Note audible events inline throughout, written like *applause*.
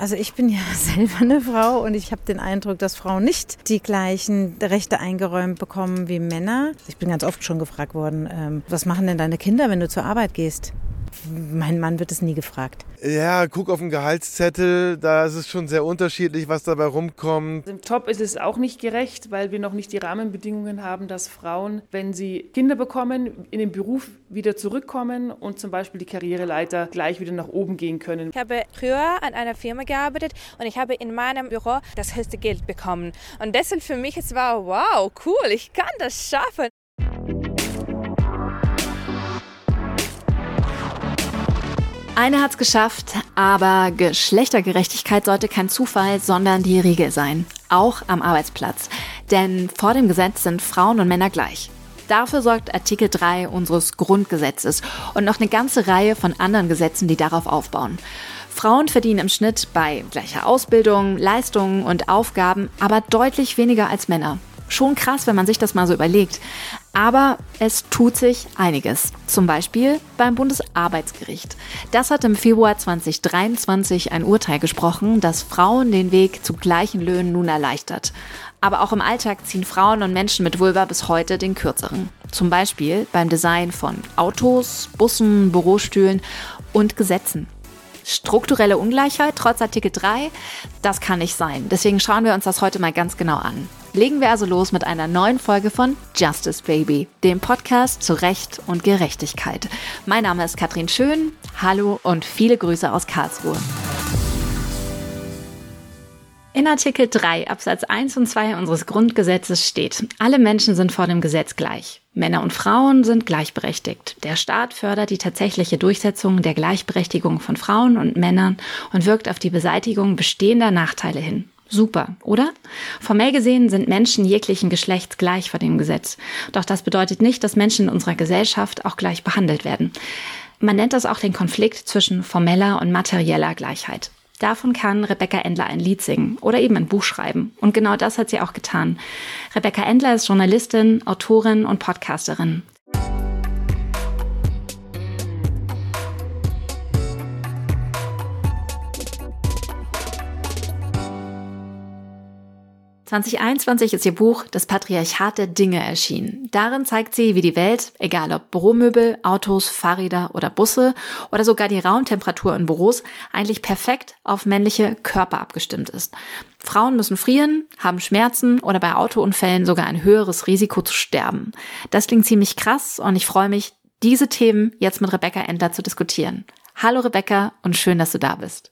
Also ich bin ja *laughs* selber eine Frau und ich habe den Eindruck, dass Frauen nicht die gleichen Rechte eingeräumt bekommen wie Männer. Ich bin ganz oft schon gefragt worden, ähm, was machen denn deine Kinder, wenn du zur Arbeit gehst? Mein Mann wird es nie gefragt. Ja, guck auf den Gehaltszettel, da ist es schon sehr unterschiedlich, was dabei rumkommt. Im Top ist es auch nicht gerecht, weil wir noch nicht die Rahmenbedingungen haben, dass Frauen, wenn sie Kinder bekommen, in den Beruf wieder zurückkommen und zum Beispiel die Karriereleiter gleich wieder nach oben gehen können. Ich habe früher an einer Firma gearbeitet und ich habe in meinem Büro das höchste Geld bekommen. Und deshalb für mich es war wow, cool, ich kann das schaffen. Eine hat's geschafft, aber Geschlechtergerechtigkeit sollte kein Zufall, sondern die Regel sein. Auch am Arbeitsplatz. Denn vor dem Gesetz sind Frauen und Männer gleich. Dafür sorgt Artikel 3 unseres Grundgesetzes und noch eine ganze Reihe von anderen Gesetzen, die darauf aufbauen. Frauen verdienen im Schnitt bei gleicher Ausbildung, Leistungen und Aufgaben aber deutlich weniger als Männer. Schon krass, wenn man sich das mal so überlegt. Aber es tut sich einiges. Zum Beispiel beim Bundesarbeitsgericht. Das hat im Februar 2023 ein Urteil gesprochen, das Frauen den Weg zu gleichen Löhnen nun erleichtert. Aber auch im Alltag ziehen Frauen und Menschen mit Vulva bis heute den kürzeren. Zum Beispiel beim Design von Autos, Bussen, Bürostühlen und Gesetzen. Strukturelle Ungleichheit trotz Artikel 3, das kann nicht sein. Deswegen schauen wir uns das heute mal ganz genau an. Legen wir also los mit einer neuen Folge von Justice Baby, dem Podcast zu Recht und Gerechtigkeit. Mein Name ist Katrin Schön. Hallo und viele Grüße aus Karlsruhe. In Artikel 3 Absatz 1 und 2 unseres Grundgesetzes steht, alle Menschen sind vor dem Gesetz gleich. Männer und Frauen sind gleichberechtigt. Der Staat fördert die tatsächliche Durchsetzung der Gleichberechtigung von Frauen und Männern und wirkt auf die Beseitigung bestehender Nachteile hin. Super, oder? Formell gesehen sind Menschen jeglichen Geschlechts gleich vor dem Gesetz. Doch das bedeutet nicht, dass Menschen in unserer Gesellschaft auch gleich behandelt werden. Man nennt das auch den Konflikt zwischen formeller und materieller Gleichheit. Davon kann Rebecca Endler ein Lied singen oder eben ein Buch schreiben. Und genau das hat sie auch getan. Rebecca Endler ist Journalistin, Autorin und Podcasterin. 2021 ist ihr Buch Das Patriarchat der Dinge erschienen. Darin zeigt sie, wie die Welt, egal ob Büromöbel, Autos, Fahrräder oder Busse oder sogar die Raumtemperatur in Büros, eigentlich perfekt auf männliche Körper abgestimmt ist. Frauen müssen frieren, haben Schmerzen oder bei Autounfällen sogar ein höheres Risiko zu sterben. Das klingt ziemlich krass und ich freue mich, diese Themen jetzt mit Rebecca Endler zu diskutieren. Hallo Rebecca und schön, dass du da bist.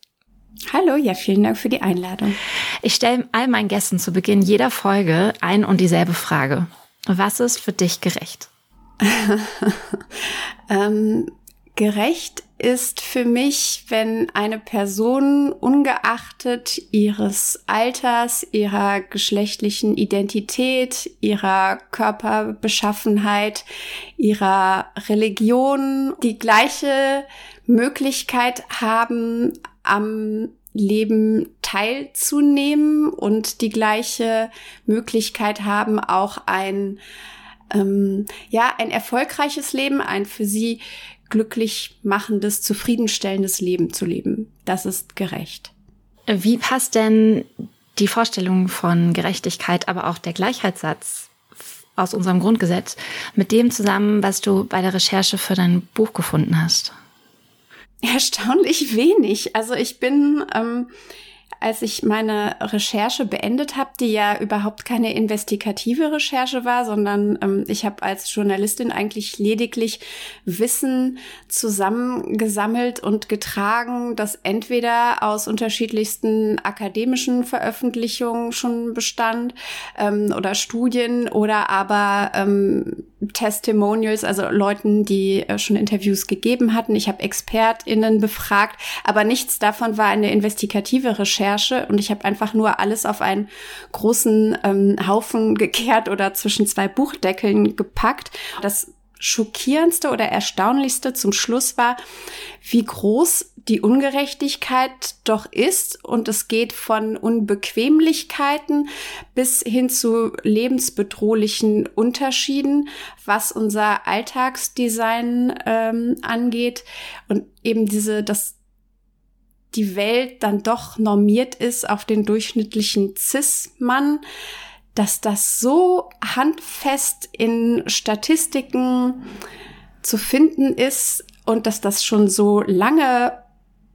Hallo, ja, vielen Dank für die Einladung. Ich stelle all meinen Gästen zu Beginn jeder Folge ein und dieselbe Frage. Was ist für dich gerecht? *laughs* ähm, gerecht ist für mich, wenn eine Person ungeachtet ihres Alters, ihrer geschlechtlichen Identität, ihrer Körperbeschaffenheit, ihrer Religion die gleiche Möglichkeit haben, am Leben teilzunehmen und die gleiche Möglichkeit haben, auch ein, ähm, ja, ein erfolgreiches Leben, ein für sie glücklich machendes, zufriedenstellendes Leben zu leben. Das ist gerecht. Wie passt denn die Vorstellung von Gerechtigkeit, aber auch der Gleichheitssatz aus unserem Grundgesetz mit dem zusammen, was du bei der Recherche für dein Buch gefunden hast? Erstaunlich wenig. Also ich bin ähm, als ich meine Recherche beendet habe, die ja überhaupt keine investigative Recherche war, sondern ähm, ich habe als Journalistin eigentlich lediglich Wissen zusammengesammelt und getragen, das entweder aus unterschiedlichsten akademischen Veröffentlichungen schon bestand ähm, oder Studien oder aber ähm, Testimonials, also Leuten, die äh, schon Interviews gegeben hatten. Ich habe ExpertInnen befragt, aber nichts davon war eine investigative Recherche und ich habe einfach nur alles auf einen großen ähm, Haufen *laughs* gekehrt oder zwischen zwei Buchdeckeln gepackt. Das schockierendste oder erstaunlichste zum Schluss war, wie groß die Ungerechtigkeit doch ist. Und es geht von Unbequemlichkeiten bis hin zu lebensbedrohlichen Unterschieden, was unser Alltagsdesign ähm, angeht. Und eben diese, das die Welt dann doch normiert ist auf den durchschnittlichen Cis-Mann, dass das so handfest in Statistiken zu finden ist und dass das schon so lange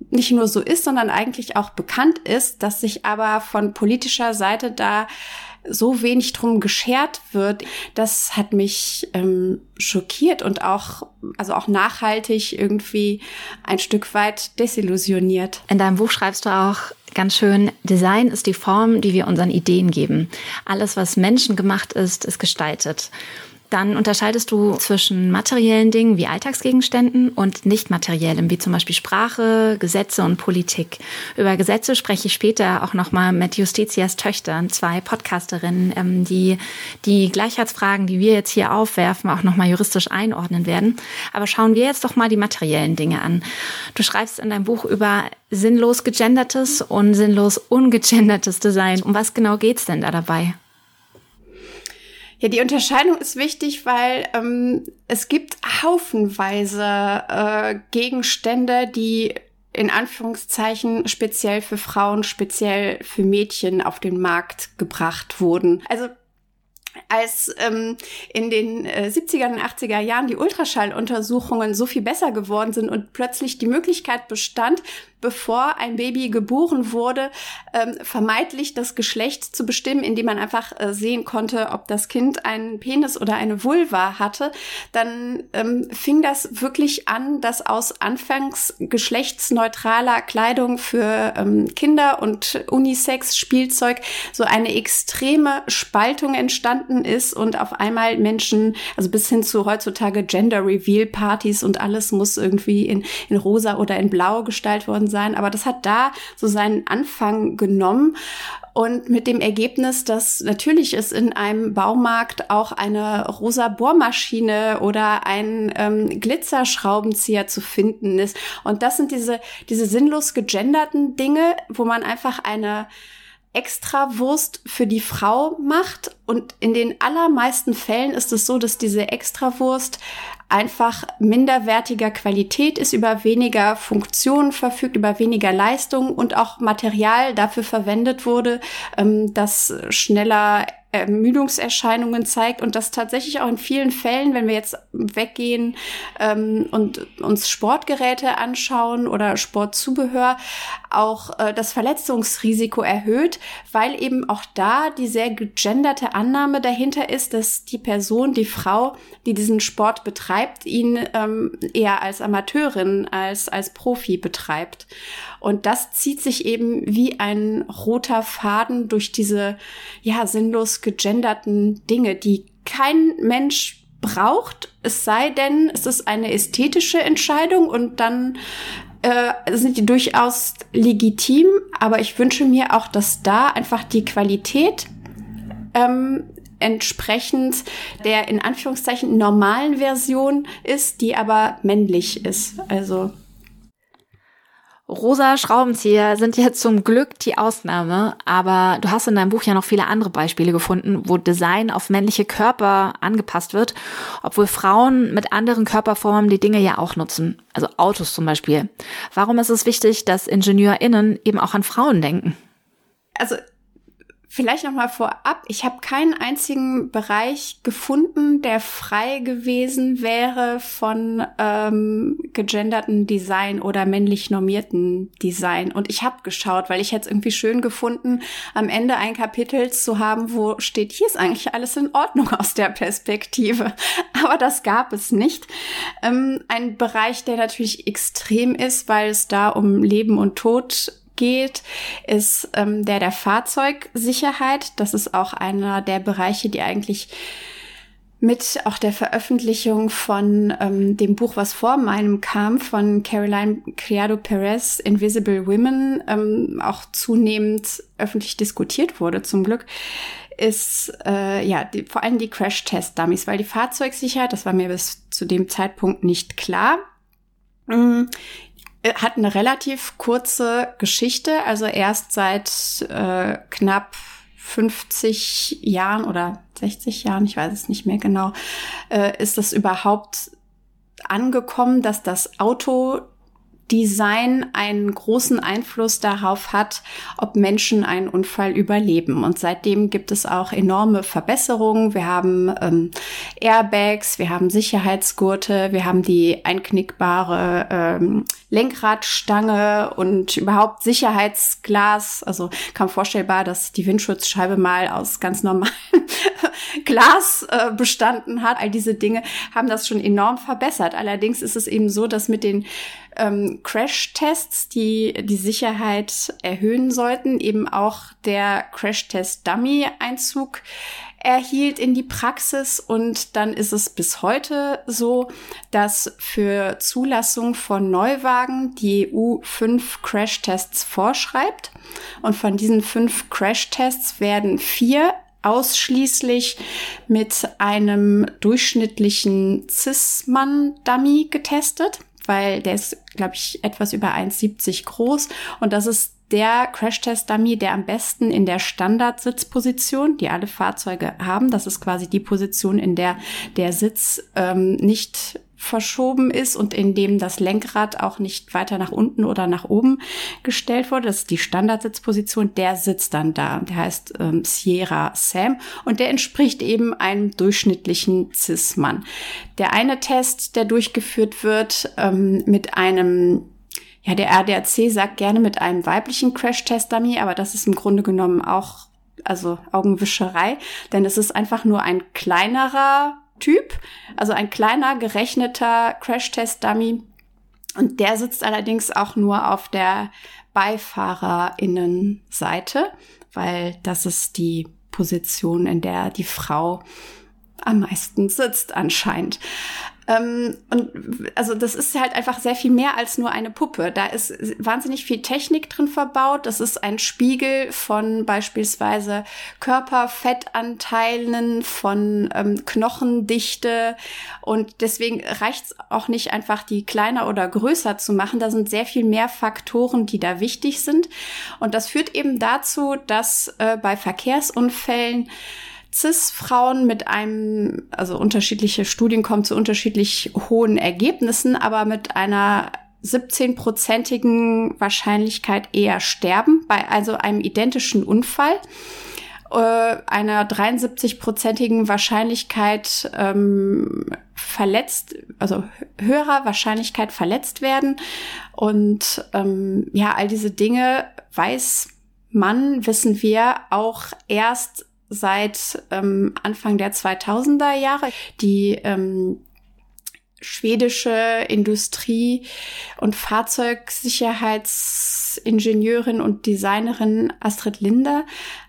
nicht nur so ist, sondern eigentlich auch bekannt ist, dass sich aber von politischer Seite da so wenig drum geschert wird, das hat mich ähm, schockiert und auch, also auch nachhaltig irgendwie ein Stück weit desillusioniert. In deinem Buch schreibst du auch ganz schön, Design ist die Form, die wir unseren Ideen geben. Alles, was menschengemacht ist, ist gestaltet. Dann unterscheidest du zwischen materiellen Dingen wie Alltagsgegenständen und nicht materiellem, wie zum Beispiel Sprache, Gesetze und Politik. Über Gesetze spreche ich später auch nochmal mit Justitias Töchtern, zwei Podcasterinnen, ähm, die die Gleichheitsfragen, die wir jetzt hier aufwerfen, auch nochmal juristisch einordnen werden. Aber schauen wir jetzt doch mal die materiellen Dinge an. Du schreibst in deinem Buch über sinnlos gegendertes und sinnlos ungegendertes Design. Um was genau geht's denn da dabei? Ja, die Unterscheidung ist wichtig, weil ähm, es gibt haufenweise äh, Gegenstände, die in Anführungszeichen speziell für Frauen, speziell für Mädchen auf den Markt gebracht wurden. Also als ähm, in den äh, 70er und 80er Jahren die Ultraschalluntersuchungen so viel besser geworden sind und plötzlich die Möglichkeit bestand, bevor ein Baby geboren wurde, ähm, vermeidlich das Geschlecht zu bestimmen, indem man einfach äh, sehen konnte, ob das Kind einen Penis oder eine Vulva hatte, dann ähm, fing das wirklich an, dass aus anfangs geschlechtsneutraler Kleidung für ähm, Kinder und Unisex-Spielzeug so eine extreme Spaltung entstanden ist und auf einmal Menschen, also bis hin zu heutzutage Gender-Reveal-Partys und alles muss irgendwie in, in rosa oder in blau gestaltet worden sein, aber das hat da so seinen Anfang genommen und mit dem Ergebnis, dass natürlich es in einem Baumarkt auch eine rosa Bohrmaschine oder ein ähm, Glitzerschraubenzieher zu finden ist. Und das sind diese, diese sinnlos gegenderten Dinge, wo man einfach eine Extrawurst für die Frau macht. Und in den allermeisten Fällen ist es so, dass diese Extrawurst einfach minderwertiger Qualität ist, über weniger Funktionen verfügt, über weniger Leistung und auch Material dafür verwendet wurde, ähm, das schneller Ermüdungserscheinungen zeigt und das tatsächlich auch in vielen Fällen, wenn wir jetzt weggehen ähm, und uns Sportgeräte anschauen oder Sportzubehör, auch äh, das Verletzungsrisiko erhöht, weil eben auch da die sehr gegenderte Annahme dahinter ist, dass die Person, die Frau, die diesen Sport betreibt, ihn ähm, eher als Amateurin als als Profi betreibt. Und das zieht sich eben wie ein roter Faden durch diese, ja, sinnlos gegenderten Dinge, die kein Mensch braucht, es sei denn, es ist eine ästhetische Entscheidung und dann äh, sind die durchaus legitim, aber ich wünsche mir auch, dass da einfach die Qualität ähm, entsprechend der in Anführungszeichen normalen Version ist, die aber männlich ist. Also Rosa Schraubenzieher sind ja zum Glück die Ausnahme, aber du hast in deinem Buch ja noch viele andere Beispiele gefunden, wo Design auf männliche Körper angepasst wird, obwohl Frauen mit anderen Körperformen die Dinge ja auch nutzen, also Autos zum Beispiel. Warum ist es wichtig, dass IngenieurInnen eben auch an Frauen denken? Also Vielleicht noch mal vorab, ich habe keinen einzigen Bereich gefunden, der frei gewesen wäre von ähm, gegenderten Design oder männlich normierten Design. Und ich habe geschaut, weil ich hätte es irgendwie schön gefunden, am Ende ein Kapitel zu haben, wo steht, hier ist eigentlich alles in Ordnung aus der Perspektive. *laughs* Aber das gab es nicht. Ähm, ein Bereich, der natürlich extrem ist, weil es da um Leben und Tod geht, ist ähm, der der Fahrzeugsicherheit. Das ist auch einer der Bereiche, die eigentlich mit auch der Veröffentlichung von ähm, dem Buch, was vor meinem kam, von Caroline Criado Perez, Invisible Women, ähm, auch zunehmend öffentlich diskutiert wurde, zum Glück, ist äh, ja die, vor allem die Crash-Test-Dummies, weil die Fahrzeugsicherheit, das war mir bis zu dem Zeitpunkt nicht klar, mm, hat eine relativ kurze Geschichte, also erst seit äh, knapp 50 Jahren oder 60 Jahren, ich weiß es nicht mehr genau, äh, ist das überhaupt angekommen, dass das Auto Design einen großen Einfluss darauf hat, ob Menschen einen Unfall überleben. Und seitdem gibt es auch enorme Verbesserungen. Wir haben ähm, Airbags, wir haben Sicherheitsgurte, wir haben die einknickbare ähm, Lenkradstange und überhaupt Sicherheitsglas. Also kaum vorstellbar, dass die Windschutzscheibe mal aus ganz normalem *laughs* Glas äh, bestanden hat. All diese Dinge haben das schon enorm verbessert. Allerdings ist es eben so, dass mit den ähm, Crash-Tests, die die Sicherheit erhöhen sollten, eben auch der Crash-Test-Dummy Einzug erhielt in die Praxis. Und dann ist es bis heute so, dass für Zulassung von Neuwagen die EU fünf Crashtests vorschreibt. Und von diesen fünf Crashtests werden vier ausschließlich mit einem durchschnittlichen Cis-Mann-Dummy getestet, weil der ist, glaube ich, etwas über 1,70 groß. Und das ist der Crashtest-Dummy, der am besten in der Standardsitzposition, die alle Fahrzeuge haben, das ist quasi die Position, in der der Sitz ähm, nicht verschoben ist und in dem das Lenkrad auch nicht weiter nach unten oder nach oben gestellt wurde. Das ist die Standardsitzposition. Der sitzt dann da. Der heißt ähm, Sierra Sam und der entspricht eben einem durchschnittlichen Cis-Mann. Der eine Test, der durchgeführt wird ähm, mit einem ja, der ADAC sagt gerne mit einem weiblichen Crash-Test-Dummy, aber das ist im Grunde genommen auch, also Augenwischerei, denn es ist einfach nur ein kleinerer Typ, also ein kleiner gerechneter Crash-Test-Dummy. Und der sitzt allerdings auch nur auf der Beifahrerinnenseite, weil das ist die Position, in der die Frau am meisten sitzt anscheinend. Ähm, und also das ist halt einfach sehr viel mehr als nur eine Puppe. Da ist wahnsinnig viel Technik drin verbaut. Das ist ein Spiegel von beispielsweise Körperfettanteilen, von ähm, Knochendichte. Und deswegen reicht es auch nicht einfach, die kleiner oder größer zu machen. Da sind sehr viel mehr Faktoren, die da wichtig sind. Und das führt eben dazu, dass äh, bei Verkehrsunfällen CIS-Frauen mit einem, also unterschiedliche Studien kommen zu unterschiedlich hohen Ergebnissen, aber mit einer 17-prozentigen Wahrscheinlichkeit eher sterben bei also einem identischen Unfall äh, einer 73-prozentigen Wahrscheinlichkeit ähm, verletzt, also höherer Wahrscheinlichkeit verletzt werden. Und ähm, ja, all diese Dinge weiß man, wissen wir, auch erst seit ähm, Anfang der 2000er Jahre. Die ähm, schwedische Industrie- und Fahrzeugsicherheitsingenieurin und Designerin Astrid Linder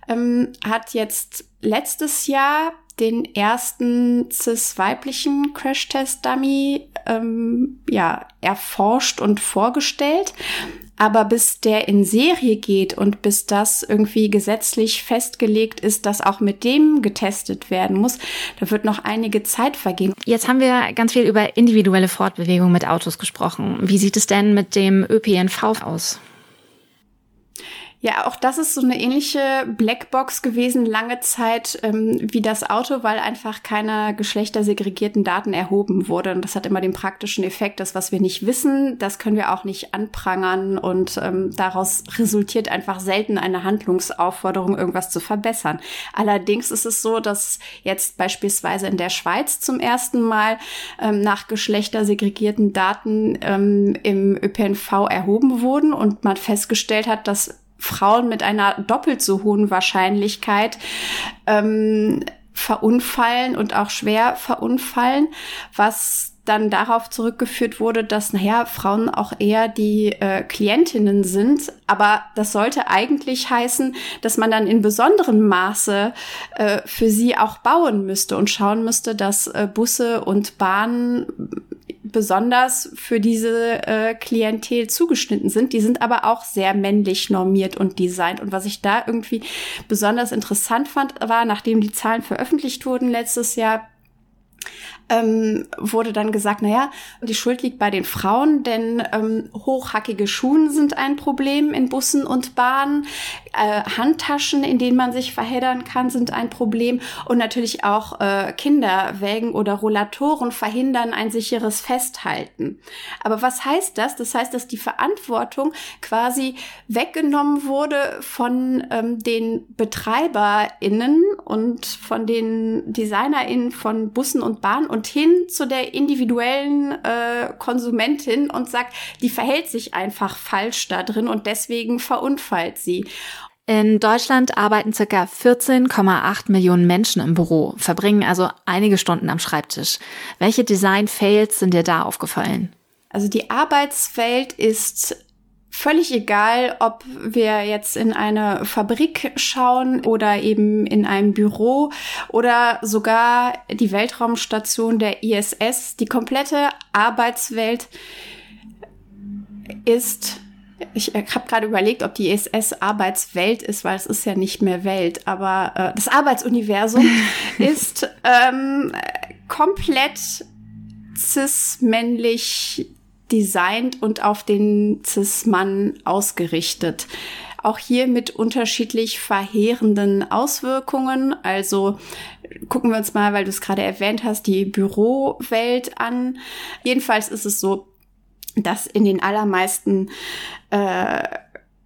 ähm, hat jetzt letztes Jahr den ersten cis-weiblichen Crash-Test-Dummy ähm, ja, erforscht und vorgestellt. Aber bis der in Serie geht und bis das irgendwie gesetzlich festgelegt ist, dass auch mit dem getestet werden muss, da wird noch einige Zeit vergehen. Jetzt haben wir ganz viel über individuelle Fortbewegung mit Autos gesprochen. Wie sieht es denn mit dem ÖPNV aus? Ja, auch das ist so eine ähnliche Blackbox gewesen lange Zeit ähm, wie das Auto, weil einfach keine geschlechtersegregierten Daten erhoben wurde. Und das hat immer den praktischen Effekt, dass was wir nicht wissen, das können wir auch nicht anprangern und ähm, daraus resultiert einfach selten eine Handlungsaufforderung, irgendwas zu verbessern. Allerdings ist es so, dass jetzt beispielsweise in der Schweiz zum ersten Mal ähm, nach geschlechtersegregierten Daten ähm, im ÖPNV erhoben wurden und man festgestellt hat, dass Frauen mit einer doppelt so hohen Wahrscheinlichkeit ähm, verunfallen und auch schwer verunfallen, was dann darauf zurückgeführt wurde, dass, naja, Frauen auch eher die äh, Klientinnen sind. Aber das sollte eigentlich heißen, dass man dann in besonderem Maße äh, für sie auch bauen müsste und schauen müsste, dass äh, Busse und Bahnen besonders für diese äh, Klientel zugeschnitten sind. Die sind aber auch sehr männlich normiert und designt. Und was ich da irgendwie besonders interessant fand, war, nachdem die Zahlen veröffentlicht wurden letztes Jahr, ähm, wurde dann gesagt, naja, die Schuld liegt bei den Frauen, denn ähm, hochhackige Schuhen sind ein Problem in Bussen und Bahnen. Äh, Handtaschen, in denen man sich verheddern kann, sind ein Problem. Und natürlich auch äh, Kinderwägen oder Rollatoren verhindern ein sicheres Festhalten. Aber was heißt das? Das heißt, dass die Verantwortung quasi weggenommen wurde von ähm, den BetreiberInnen und von den DesignerInnen von Bussen und Bahnen und hin zu der individuellen äh, Konsumentin und sagt, die verhält sich einfach falsch da drin und deswegen verunfallt sie. In Deutschland arbeiten circa 14,8 Millionen Menschen im Büro, verbringen also einige Stunden am Schreibtisch. Welche Design-Fails sind dir da aufgefallen? Also die Arbeitswelt ist völlig egal, ob wir jetzt in eine Fabrik schauen oder eben in einem Büro oder sogar die Weltraumstation der ISS. Die komplette Arbeitswelt ist ich habe gerade überlegt, ob die ISS Arbeitswelt ist, weil es ist ja nicht mehr Welt, aber äh, das Arbeitsuniversum *laughs* ist ähm, komplett cis-männlich designt und auf den Cis-Mann ausgerichtet. Auch hier mit unterschiedlich verheerenden Auswirkungen. Also gucken wir uns mal, weil du es gerade erwähnt hast, die Bürowelt an. Jedenfalls ist es so, dass in den allermeisten äh,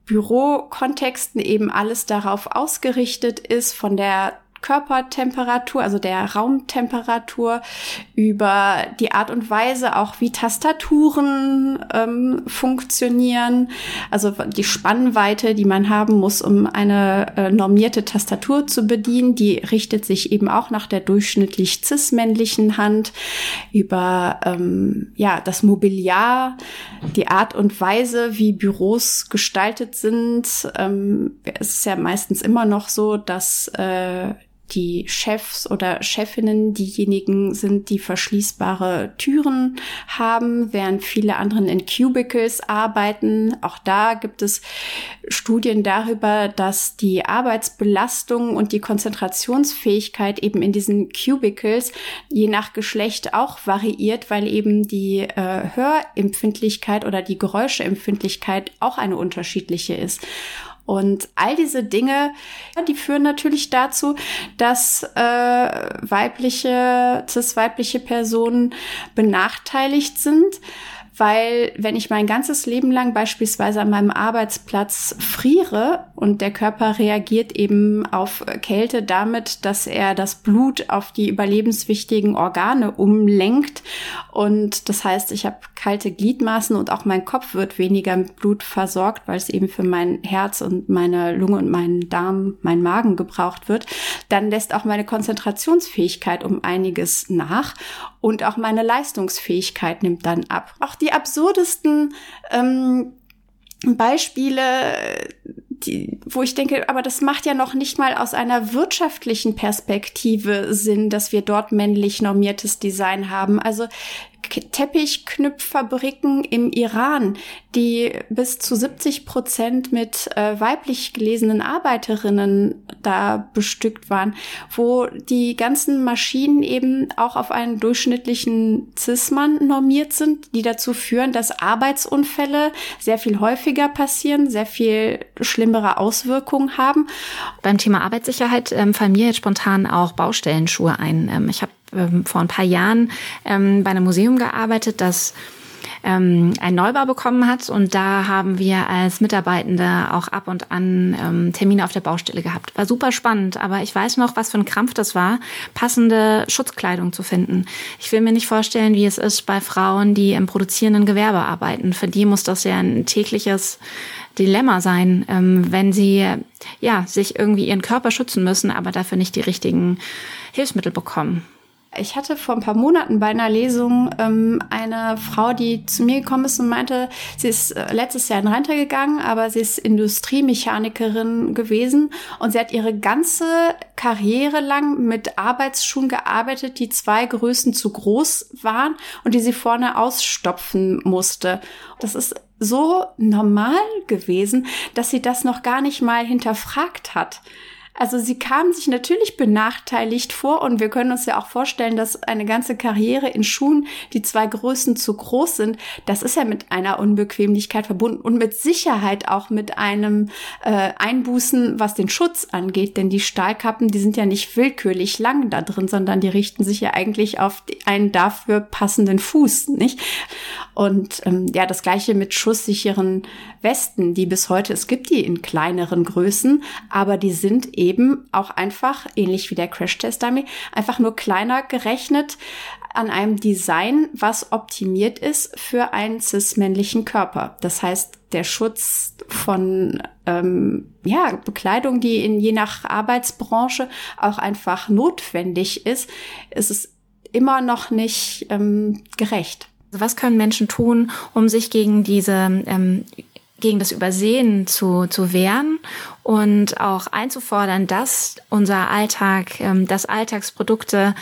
Bürokontexten eben alles darauf ausgerichtet ist, von der Körpertemperatur, also der Raumtemperatur, über die Art und Weise auch, wie Tastaturen ähm, funktionieren, also die Spannweite, die man haben muss, um eine äh, normierte Tastatur zu bedienen, die richtet sich eben auch nach der durchschnittlich cis-männlichen Hand, über ähm, ja das Mobiliar, die Art und Weise, wie Büros gestaltet sind. Ähm, es ist ja meistens immer noch so, dass äh, die Chefs oder Chefinnen diejenigen sind, die verschließbare Türen haben, während viele anderen in Cubicles arbeiten. Auch da gibt es Studien darüber, dass die Arbeitsbelastung und die Konzentrationsfähigkeit eben in diesen Cubicles je nach Geschlecht auch variiert, weil eben die äh, Hörempfindlichkeit oder die Geräuscheempfindlichkeit auch eine unterschiedliche ist. Und all diese Dinge, die führen natürlich dazu, dass äh, weibliche, cis-weibliche Personen benachteiligt sind weil wenn ich mein ganzes Leben lang beispielsweise an meinem Arbeitsplatz friere und der Körper reagiert eben auf Kälte damit, dass er das Blut auf die überlebenswichtigen Organe umlenkt und das heißt, ich habe kalte Gliedmaßen und auch mein Kopf wird weniger mit Blut versorgt, weil es eben für mein Herz und meine Lunge und meinen Darm, mein Magen gebraucht wird, dann lässt auch meine Konzentrationsfähigkeit um einiges nach und auch meine Leistungsfähigkeit nimmt dann ab. Auch die absurdesten ähm, Beispiele, die, wo ich denke, aber das macht ja noch nicht mal aus einer wirtschaftlichen Perspektive Sinn, dass wir dort männlich normiertes Design haben. Also Teppichknüpffabriken im Iran, die bis zu 70 Prozent mit äh, weiblich gelesenen Arbeiterinnen da bestückt waren, wo die ganzen Maschinen eben auch auf einen durchschnittlichen Cis-Mann normiert sind, die dazu führen, dass Arbeitsunfälle sehr viel häufiger passieren, sehr viel schlimmere Auswirkungen haben. Beim Thema Arbeitssicherheit ähm, fallen mir jetzt spontan auch Baustellenschuhe ein. Ähm, ich habe ähm, vor ein paar Jahren ähm, bei einem Museum gearbeitet, das ähm, einen Neubau bekommen hat. Und da haben wir als Mitarbeitende auch ab und an ähm, Termine auf der Baustelle gehabt. War super spannend, aber ich weiß noch, was für ein Krampf das war, passende Schutzkleidung zu finden. Ich will mir nicht vorstellen, wie es ist bei Frauen, die im produzierenden Gewerbe arbeiten. Für die muss das ja ein tägliches Dilemma sein, ähm, wenn sie ja sich irgendwie ihren Körper schützen müssen, aber dafür nicht die richtigen Hilfsmittel bekommen. Ich hatte vor ein paar Monaten bei einer Lesung ähm, eine Frau, die zu mir gekommen ist und meinte, sie ist äh, letztes Jahr in Rente gegangen, aber sie ist Industriemechanikerin gewesen und sie hat ihre ganze Karriere lang mit Arbeitsschuhen gearbeitet, die zwei Größen zu groß waren und die sie vorne ausstopfen musste. Das ist so normal gewesen, dass sie das noch gar nicht mal hinterfragt hat. Also sie kamen sich natürlich benachteiligt vor und wir können uns ja auch vorstellen, dass eine ganze Karriere in Schuhen, die zwei Größen zu groß sind, das ist ja mit einer Unbequemlichkeit verbunden und mit Sicherheit auch mit einem äh, Einbußen, was den Schutz angeht. Denn die Stahlkappen, die sind ja nicht willkürlich lang da drin, sondern die richten sich ja eigentlich auf einen dafür passenden Fuß, nicht? Und ähm, ja, das gleiche mit schusssicheren Westen, die bis heute, es gibt die in kleineren Größen, aber die sind eben auch einfach, ähnlich wie der Crash-Test-Dummy, einfach nur kleiner gerechnet an einem Design, was optimiert ist für einen cis-männlichen Körper. Das heißt, der Schutz von ähm, ja, Bekleidung, die in je nach Arbeitsbranche auch einfach notwendig ist, ist es immer noch nicht ähm, gerecht. Also was können Menschen tun, um sich gegen diese ähm, gegen das Übersehen zu, zu wehren und auch einzufordern, dass unser Alltag, ähm, dass Alltagsprodukte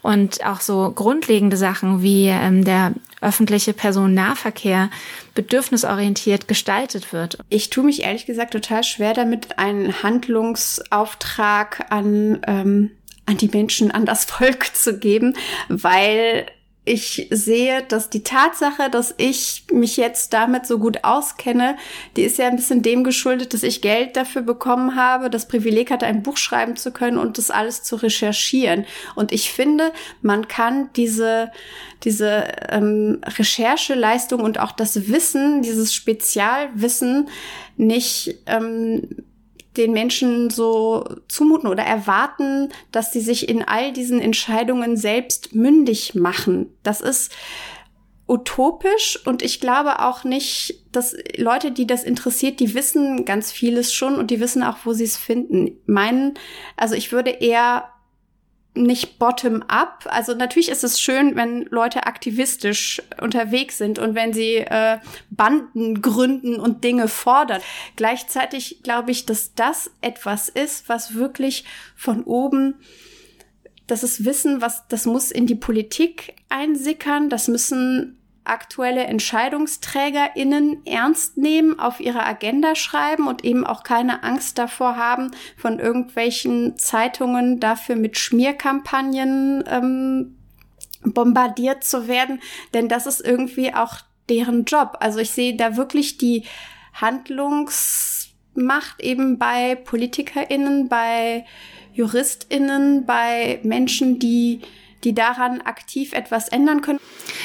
und auch so grundlegende Sachen wie ähm, der öffentliche Personennahverkehr bedürfnisorientiert gestaltet wird. Ich tue mich ehrlich gesagt total schwer damit, einen Handlungsauftrag an, ähm, an die Menschen, an das Volk *laughs* zu geben, weil ich sehe, dass die Tatsache, dass ich mich jetzt damit so gut auskenne, die ist ja ein bisschen dem geschuldet, dass ich Geld dafür bekommen habe, das Privileg hatte, ein Buch schreiben zu können und das alles zu recherchieren. Und ich finde, man kann diese, diese ähm, Rechercheleistung und auch das Wissen, dieses Spezialwissen nicht ähm, den Menschen so zumuten oder erwarten, dass sie sich in all diesen Entscheidungen selbst mündig machen. Das ist utopisch und ich glaube auch nicht, dass Leute, die das interessiert, die wissen ganz vieles schon und die wissen auch, wo sie es finden. Meinen, also ich würde eher nicht bottom-up. Also natürlich ist es schön, wenn Leute aktivistisch unterwegs sind und wenn sie äh, Banden gründen und Dinge fordern. Gleichzeitig glaube ich, dass das etwas ist, was wirklich von oben das ist Wissen, was das muss in die Politik einsickern, das müssen aktuelle EntscheidungsträgerInnen ernst nehmen, auf ihre Agenda schreiben und eben auch keine Angst davor haben, von irgendwelchen Zeitungen dafür mit Schmierkampagnen ähm, bombardiert zu werden. Denn das ist irgendwie auch deren Job. Also ich sehe da wirklich die Handlungsmacht eben bei PolitikerInnen, bei JuristInnen, bei Menschen, die die daran aktiv etwas ändern können.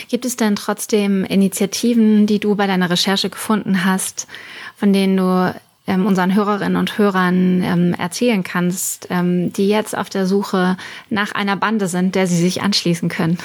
Gibt es denn trotzdem Initiativen, die du bei deiner Recherche gefunden hast, von denen du ähm, unseren Hörerinnen und Hörern ähm, erzählen kannst, ähm, die jetzt auf der Suche nach einer Bande sind, der sie sich anschließen können?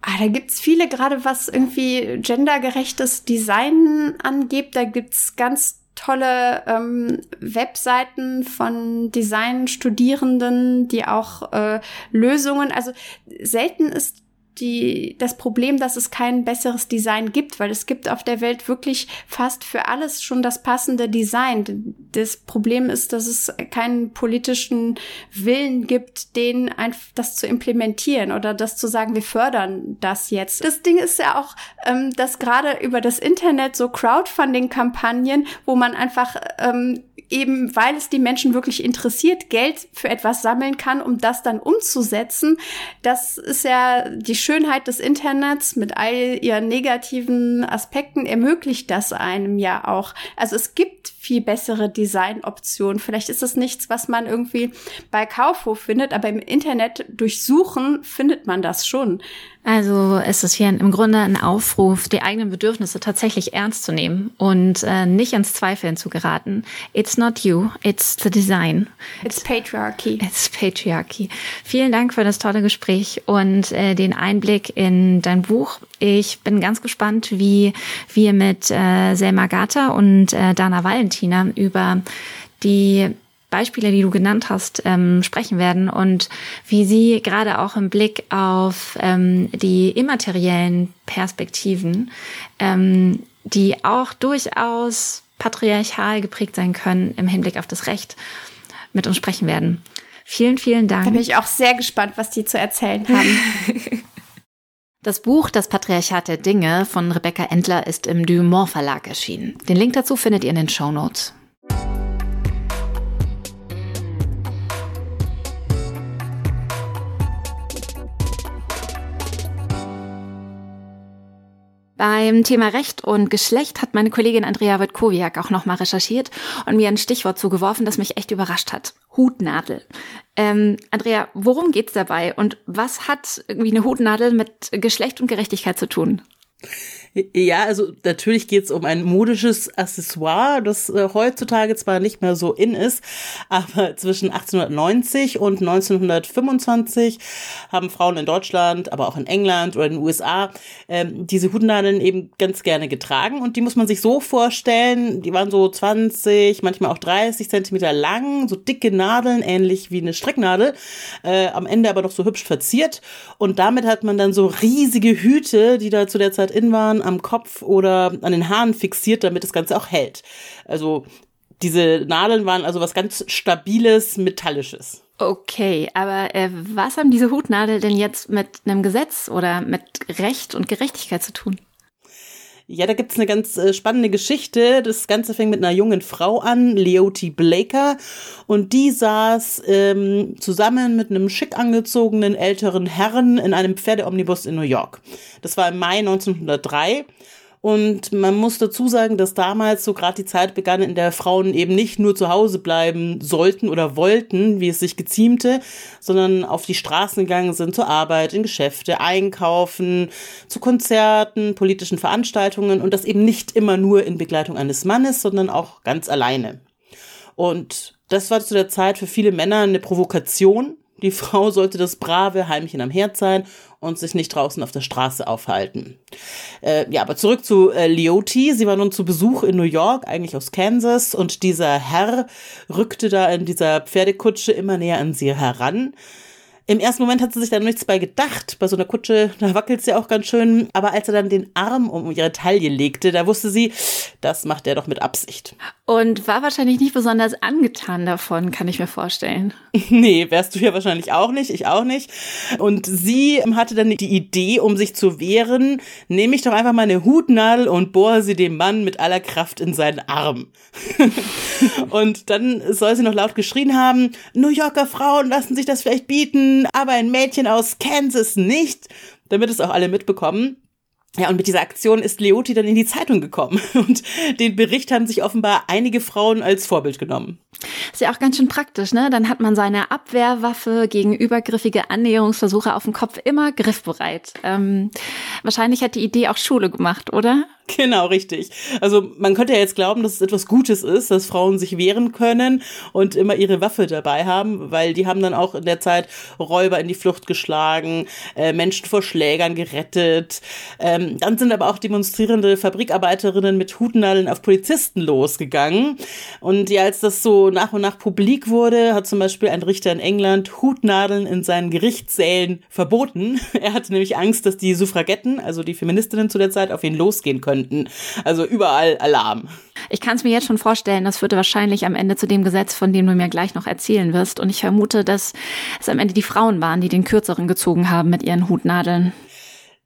Ah, da gibt's viele, gerade was irgendwie gendergerechtes Design angeht. Da gibt's ganz tolle ähm, Webseiten von Design-Studierenden, die auch äh, Lösungen, also selten ist die, das Problem, dass es kein besseres Design gibt, weil es gibt auf der Welt wirklich fast für alles schon das passende Design. Das Problem ist, dass es keinen politischen Willen gibt, den einfach das zu implementieren oder das zu sagen, wir fördern das jetzt. Das Ding ist ja auch, ähm, dass gerade über das Internet so Crowdfunding-Kampagnen, wo man einfach ähm, eben, weil es die Menschen wirklich interessiert, Geld für etwas sammeln kann, um das dann umzusetzen. Das ist ja die Schönheit des Internets mit all ihren negativen Aspekten ermöglicht das einem ja auch. Also es gibt viel bessere Designoptionen. Vielleicht ist es nichts, was man irgendwie bei Kaufhof findet, aber im Internet durchsuchen findet man das schon. Also ist es hier im Grunde ein Aufruf, die eigenen Bedürfnisse tatsächlich ernst zu nehmen und äh, nicht ins Zweifeln zu geraten. It's not you, it's the design. It's patriarchy. It's patriarchy. Vielen Dank für das tolle Gespräch und äh, den Einblick in dein Buch. Ich bin ganz gespannt, wie wir mit äh, Selma Gata und äh, Dana Valentina über die Beispiele, die du genannt hast, ähm, sprechen werden und wie sie gerade auch im Blick auf ähm, die immateriellen Perspektiven, ähm, die auch durchaus patriarchal geprägt sein können im Hinblick auf das Recht, mit uns sprechen werden. Vielen, vielen Dank. Da bin ich auch sehr gespannt, was die zu erzählen haben. *laughs* Das Buch Das Patriarchat der Dinge von Rebecca Endler ist im Dumont Verlag erschienen. Den Link dazu findet ihr in den Show Notes. Beim Thema Recht und Geschlecht hat meine Kollegin Andrea Wojtkowiak auch nochmal recherchiert und mir ein Stichwort zugeworfen, das mich echt überrascht hat. Hutnadel. Ähm, Andrea, worum geht's dabei und was hat irgendwie eine Hutnadel mit Geschlecht und Gerechtigkeit zu tun? Ja, also natürlich geht's um ein modisches Accessoire, das äh, heutzutage zwar nicht mehr so in ist, aber *laughs* zwischen 1890 und 1925 haben Frauen in Deutschland, aber auch in England oder in den USA ähm, diese Hutnadeln eben ganz gerne getragen. Und die muss man sich so vorstellen, die waren so 20, manchmal auch 30 Zentimeter lang, so dicke Nadeln, ähnlich wie eine Stricknadel, äh, am Ende aber noch so hübsch verziert. Und damit hat man dann so riesige Hüte, die da zu der Zeit in waren, am Kopf oder an den Haaren fixiert, damit das Ganze auch hält. Also diese Nadeln waren also was ganz Stabiles, Metallisches. Okay, aber äh, was haben diese Hutnadel denn jetzt mit einem Gesetz oder mit Recht und Gerechtigkeit zu tun? Ja, da gibt's eine ganz äh, spannende Geschichte. Das Ganze fängt mit einer jungen Frau an, Leotie Blaker. Und die saß ähm, zusammen mit einem schick angezogenen älteren Herrn in einem Pferdeomnibus in New York. Das war im Mai 1903. Und man muss dazu sagen, dass damals so gerade die Zeit begann, in der Frauen eben nicht nur zu Hause bleiben sollten oder wollten, wie es sich geziemte, sondern auf die Straßen gegangen sind zur Arbeit, in Geschäfte, einkaufen, zu Konzerten, politischen Veranstaltungen und das eben nicht immer nur in Begleitung eines Mannes, sondern auch ganz alleine. Und das war zu der Zeit für viele Männer eine Provokation, die Frau sollte das brave Heimchen am Herd sein und sich nicht draußen auf der Straße aufhalten. Äh, ja, aber zurück zu äh, Leotie. Sie war nun zu Besuch in New York, eigentlich aus Kansas, und dieser Herr rückte da in dieser Pferdekutsche immer näher an sie heran. Im ersten Moment hat sie sich da nichts bei gedacht. Bei so einer Kutsche, da wackelt sie auch ganz schön. Aber als er dann den Arm um ihre Taille legte, da wusste sie, das macht er doch mit Absicht. Und war wahrscheinlich nicht besonders angetan davon, kann ich mir vorstellen. *laughs* nee, wärst du ja wahrscheinlich auch nicht, ich auch nicht. Und sie hatte dann die Idee, um sich zu wehren, nehme ich doch einfach meine Hutnadel und bohre sie dem Mann mit aller Kraft in seinen Arm. *laughs* und dann soll sie noch laut geschrien haben, New Yorker Frauen lassen sich das vielleicht bieten, aber ein Mädchen aus Kansas nicht, damit es auch alle mitbekommen. Ja, und mit dieser Aktion ist Leoti dann in die Zeitung gekommen. *laughs* Und den Bericht haben sich offenbar einige Frauen als Vorbild genommen. Ist ja auch ganz schön praktisch, ne? Dann hat man seine Abwehrwaffe gegen übergriffige Annäherungsversuche auf dem Kopf immer griffbereit. Ähm, wahrscheinlich hat die Idee auch Schule gemacht, oder? *laughs* Genau, richtig. Also man könnte ja jetzt glauben, dass es etwas Gutes ist, dass Frauen sich wehren können und immer ihre Waffe dabei haben, weil die haben dann auch in der Zeit Räuber in die Flucht geschlagen, äh, Menschen vor Schlägern gerettet. Ähm, dann sind aber auch demonstrierende Fabrikarbeiterinnen mit Hutnadeln auf Polizisten losgegangen. Und ja, als das so nach und nach publik wurde, hat zum Beispiel ein Richter in England Hutnadeln in seinen Gerichtssälen verboten. *laughs* Er hatte nämlich Angst, dass die Suffragetten, also die Feministinnen zu der Zeit, auf ihn losgehen können könnten. Also überall Alarm. Ich kann es mir jetzt schon vorstellen, das führte wahrscheinlich am Ende zu dem Gesetz, von dem du mir gleich noch erzählen wirst. Und ich vermute, dass es am Ende die Frauen waren, die den kürzeren gezogen haben mit ihren Hutnadeln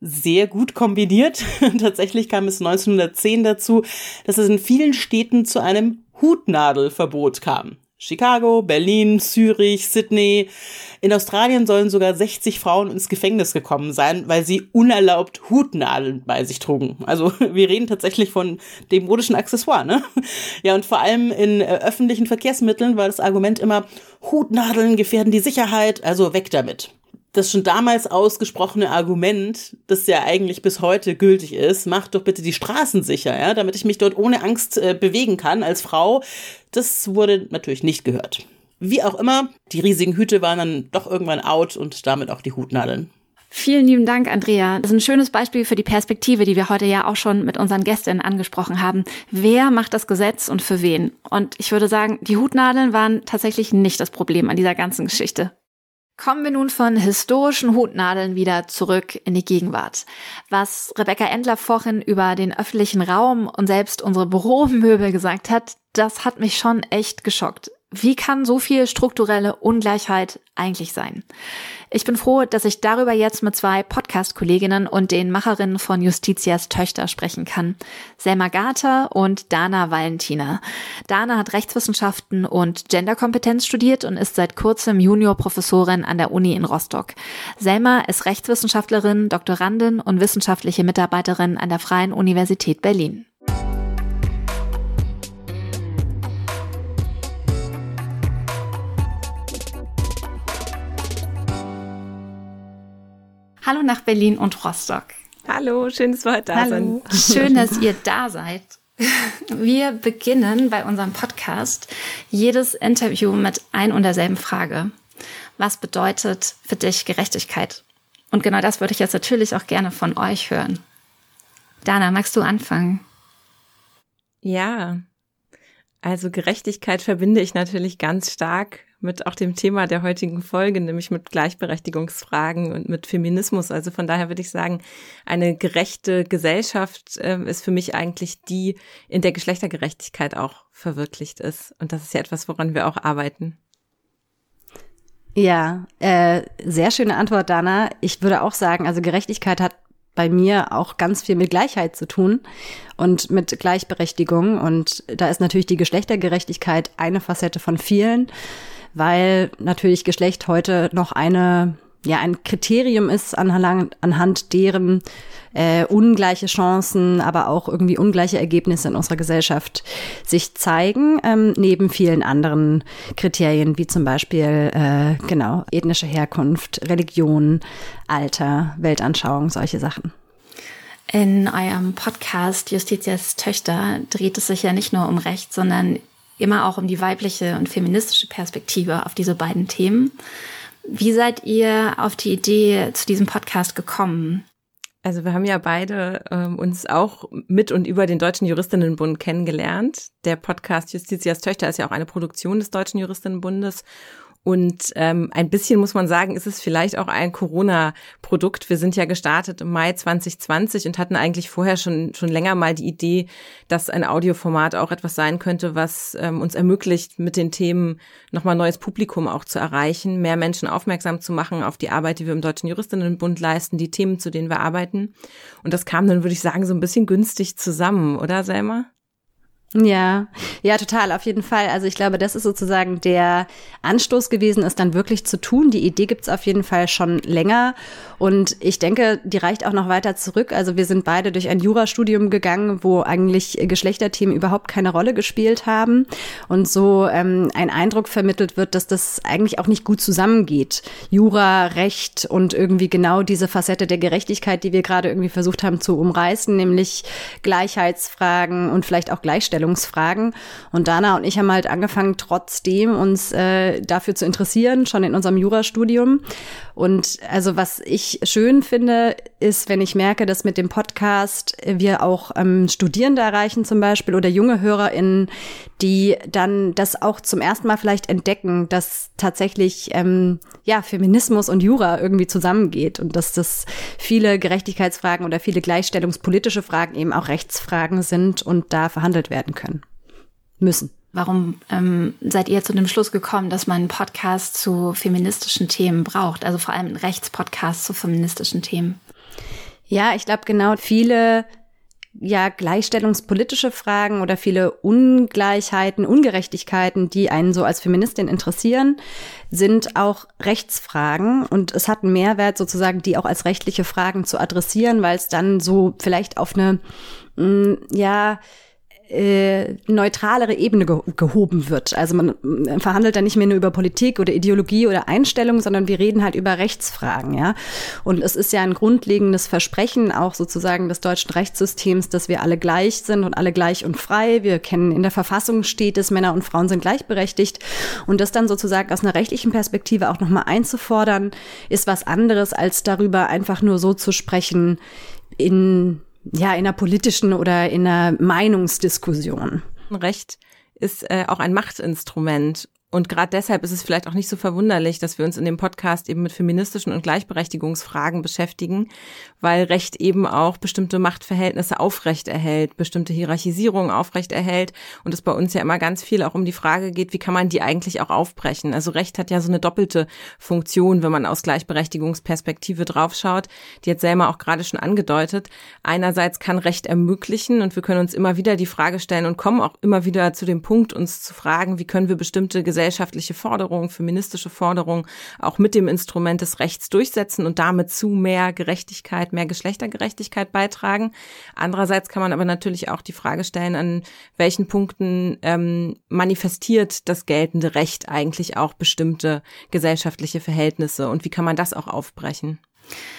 sehr gut kombiniert. *laughs* Tatsächlich kam es 1910 dazu, dass es in vielen Städten zu einem Hutnadelverbot kam. Chicago, Berlin, Zürich, Sydney. In Australien sollen sogar 60 Frauen ins Gefängnis gekommen sein, weil sie unerlaubt Hutnadeln bei sich trugen. Also *laughs* wir reden tatsächlich von dem modischen Accessoire, ne? Ja, und vor allem in äh, öffentlichen Verkehrsmitteln war das Argument immer, Hutnadeln gefährden die Sicherheit, also weg damit das schon damals ausgesprochene Argument, das ja eigentlich bis heute gültig ist, macht doch bitte die Straßen sicher, ja, damit ich mich dort ohne Angst äh, bewegen kann als Frau, das wurde natürlich nicht gehört. Wie auch immer, die riesigen Hüte waren dann doch irgendwann out und damit auch die Hutnadeln. Vielen lieben Dank, Andrea. Das ist ein schönes Beispiel für die Perspektive, die wir heute ja auch schon mit unseren Gästinnen angesprochen haben. Wer macht das Gesetz und für wen? Und ich würde sagen, die Hutnadeln waren tatsächlich nicht das Problem an dieser ganzen Geschichte. Kommen wir nun von historischen Hutnadeln wieder zurück in die Gegenwart. Was Rebecca Endler vorhin über den öffentlichen Raum und selbst unsere Büromöbel gesagt hat, das hat mich schon echt geschockt. Wie kann so viel strukturelle Ungleichheit eigentlich sein? Ich bin froh, dass ich darüber jetzt mit zwei Podcast-Kolleginnen und den Macherinnen von Justitias Töchter sprechen kann. Selma Gater und Dana Valentina. Dana hat Rechtswissenschaften und Genderkompetenz studiert und ist seit kurzem Juniorprofessorin an der Uni in Rostock. Selma ist Rechtswissenschaftlerin, Doktorandin und wissenschaftliche Mitarbeiterin an der Freien Universität Berlin. Hallo nach Berlin und Rostock. Hallo, schön, dass wir heute da Hallo. sind. Schön, dass *laughs* ihr da seid. Wir beginnen bei unserem Podcast jedes Interview mit ein und derselben Frage. Was bedeutet für dich Gerechtigkeit? Und genau das würde ich jetzt natürlich auch gerne von euch hören. Dana, magst du anfangen? Ja, also Gerechtigkeit verbinde ich natürlich ganz stark mit auch dem Thema der heutigen Folge, nämlich mit Gleichberechtigungsfragen und mit Feminismus. Also von daher würde ich sagen, eine gerechte Gesellschaft äh, ist für mich eigentlich die, in der Geschlechtergerechtigkeit auch verwirklicht ist. Und das ist ja etwas, woran wir auch arbeiten. Ja, äh, sehr schöne Antwort, Dana. Ich würde auch sagen, also Gerechtigkeit hat bei mir auch ganz viel mit Gleichheit zu tun und mit Gleichberechtigung. Und da ist natürlich die Geschlechtergerechtigkeit eine Facette von vielen weil natürlich Geschlecht heute noch eine ja ein Kriterium ist anhand, anhand deren äh, ungleiche Chancen, aber auch irgendwie ungleiche Ergebnisse in unserer Gesellschaft sich zeigen, ähm, neben vielen anderen Kriterien wie zum Beispiel äh, genau ethnische Herkunft, Religion, Alter, Weltanschauung, solche Sachen. In eurem Podcast Justitias Töchter dreht es sich ja nicht nur um Recht, sondern immer auch um die weibliche und feministische Perspektive auf diese beiden Themen. Wie seid ihr auf die Idee zu diesem Podcast gekommen? Also wir haben ja beide ähm, uns auch mit und über den Deutschen Juristinnenbund kennengelernt. Der Podcast Justitias Töchter ist ja auch eine Produktion des Deutschen Juristinnenbundes und ähm, ein bisschen muss man sagen, ist es vielleicht auch ein Corona-Produkt. Wir sind ja gestartet im Mai 2020 und hatten eigentlich vorher schon schon länger mal die Idee, dass ein Audioformat auch etwas sein könnte, was ähm, uns ermöglicht, mit den Themen nochmal neues Publikum auch zu erreichen, mehr Menschen aufmerksam zu machen auf die Arbeit, die wir im Deutschen Juristinnenbund leisten, die Themen, zu denen wir arbeiten. Und das kam dann, würde ich sagen, so ein bisschen günstig zusammen, oder Selma? Ja, ja, total, auf jeden Fall. Also ich glaube, das ist sozusagen der Anstoß gewesen, es dann wirklich zu tun. Die Idee gibt's auf jeden Fall schon länger und ich denke, die reicht auch noch weiter zurück. Also wir sind beide durch ein Jurastudium gegangen, wo eigentlich Geschlechterthemen überhaupt keine Rolle gespielt haben und so ähm, ein Eindruck vermittelt wird, dass das eigentlich auch nicht gut zusammengeht. Jura, Recht und irgendwie genau diese Facette der Gerechtigkeit, die wir gerade irgendwie versucht haben zu umreißen, nämlich Gleichheitsfragen und vielleicht auch Gleichstellung Gleichstellungsfragen. Und Dana und ich haben halt angefangen, trotzdem uns äh, dafür zu interessieren, schon in unserem Jurastudium. Und also was ich schön finde, ist, wenn ich merke, dass mit dem Podcast wir auch ähm, Studierende erreichen zum Beispiel oder junge HörerInnen, die dann das auch zum ersten Mal vielleicht entdecken, dass tatsächlich ähm, ja Feminismus und Jura irgendwie zusammengeht und dass das viele Gerechtigkeitsfragen oder viele gleichstellungspolitische Fragen eben auch Rechtsfragen sind und da verhandelt werden können müssen. Warum ähm, seid ihr zu dem Schluss gekommen, dass man einen Podcast zu feministischen Themen braucht? Also vor allem einen Rechtspodcast zu feministischen Themen? Ja, ich glaube genau viele ja gleichstellungspolitische Fragen oder viele Ungleichheiten, Ungerechtigkeiten, die einen so als Feministin interessieren, sind auch Rechtsfragen und es hat einen Mehrwert sozusagen, die auch als rechtliche Fragen zu adressieren, weil es dann so vielleicht auf eine mm, ja äh, neutralere Ebene ge gehoben wird. Also man, verhandelt da nicht mehr nur über Politik oder Ideologie oder Einstellung, sondern wir reden halt über Rechtsfragen, ja. Und es ist ja ein grundlegendes Versprechen auch sozusagen des deutschen Rechtssystems, dass wir alle gleich sind und alle gleich und frei. Wir kennen in der Verfassung steht es, Männer und Frauen sind gleichberechtigt. Und das dann sozusagen aus einer rechtlichen Perspektive auch nochmal einzufordern, ist was anderes, als darüber einfach nur so zu sprechen in ja, in einer politischen oder in einer Meinungsdiskussion. Recht ist äh, auch ein Machtinstrument Und gerade deshalb ist es vielleicht auch nicht so verwunderlich, dass wir uns in dem Podcast eben mit feministischen und Gleichberechtigungsfragen beschäftigen, weil Recht eben auch bestimmte Machtverhältnisse aufrechterhält, bestimmte Hierarchisierungen aufrechterhält und es bei uns ja immer ganz viel auch um die Frage geht, wie kann man die eigentlich auch aufbrechen? Also Recht hat ja so eine doppelte Funktion, wenn man aus Gleichberechtigungsperspektive draufschaut. Die hat Selma auch gerade schon angedeutet. Einerseits kann Recht ermöglichen und wir können uns immer wieder die Frage stellen und kommen auch immer wieder zu dem Punkt, uns zu fragen, wie können wir bestimmte gesellschaftliche Forderungen, feministische Forderungen auch mit dem Instrument des Rechts durchsetzen und damit zu mehr Gerechtigkeit, mehr Geschlechtergerechtigkeit beitragen. Andererseits kann man aber natürlich auch die Frage stellen, an welchen Punkten ähm, manifestiert das geltende Recht eigentlich auch bestimmte gesellschaftliche Verhältnisse und wie kann man das auch aufbrechen?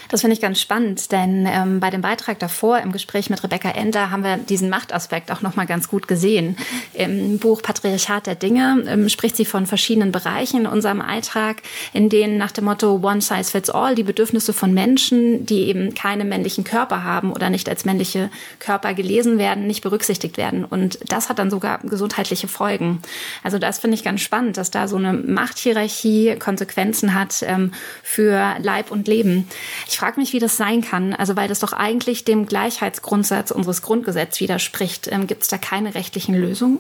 Das finde ich ganz spannend, denn ähm, bei dem Beitrag davor im Gespräch mit Rebecca Ender haben wir diesen Machtaspekt auch noch mal ganz gut gesehen. Im Buch Patriarchat der Dinge ähm, spricht sie von verschiedenen Bereichen in unserem Alltag, in denen nach dem Motto One Size Fits All die Bedürfnisse von Menschen, die eben keine männlichen Körper haben oder nicht als männliche Körper gelesen werden, nicht berücksichtigt werden. Und das hat dann sogar gesundheitliche Folgen. Also das finde ich ganz spannend, dass da so eine Machthierarchie Konsequenzen hat ähm, für Leib und Leben. Ich frage mich, wie das sein kann. Also weil das doch eigentlich dem Gleichheitsgrundsatz unseres Grundgesetzes widerspricht. Ähm, Gibt es da keine rechtlichen Lösungen?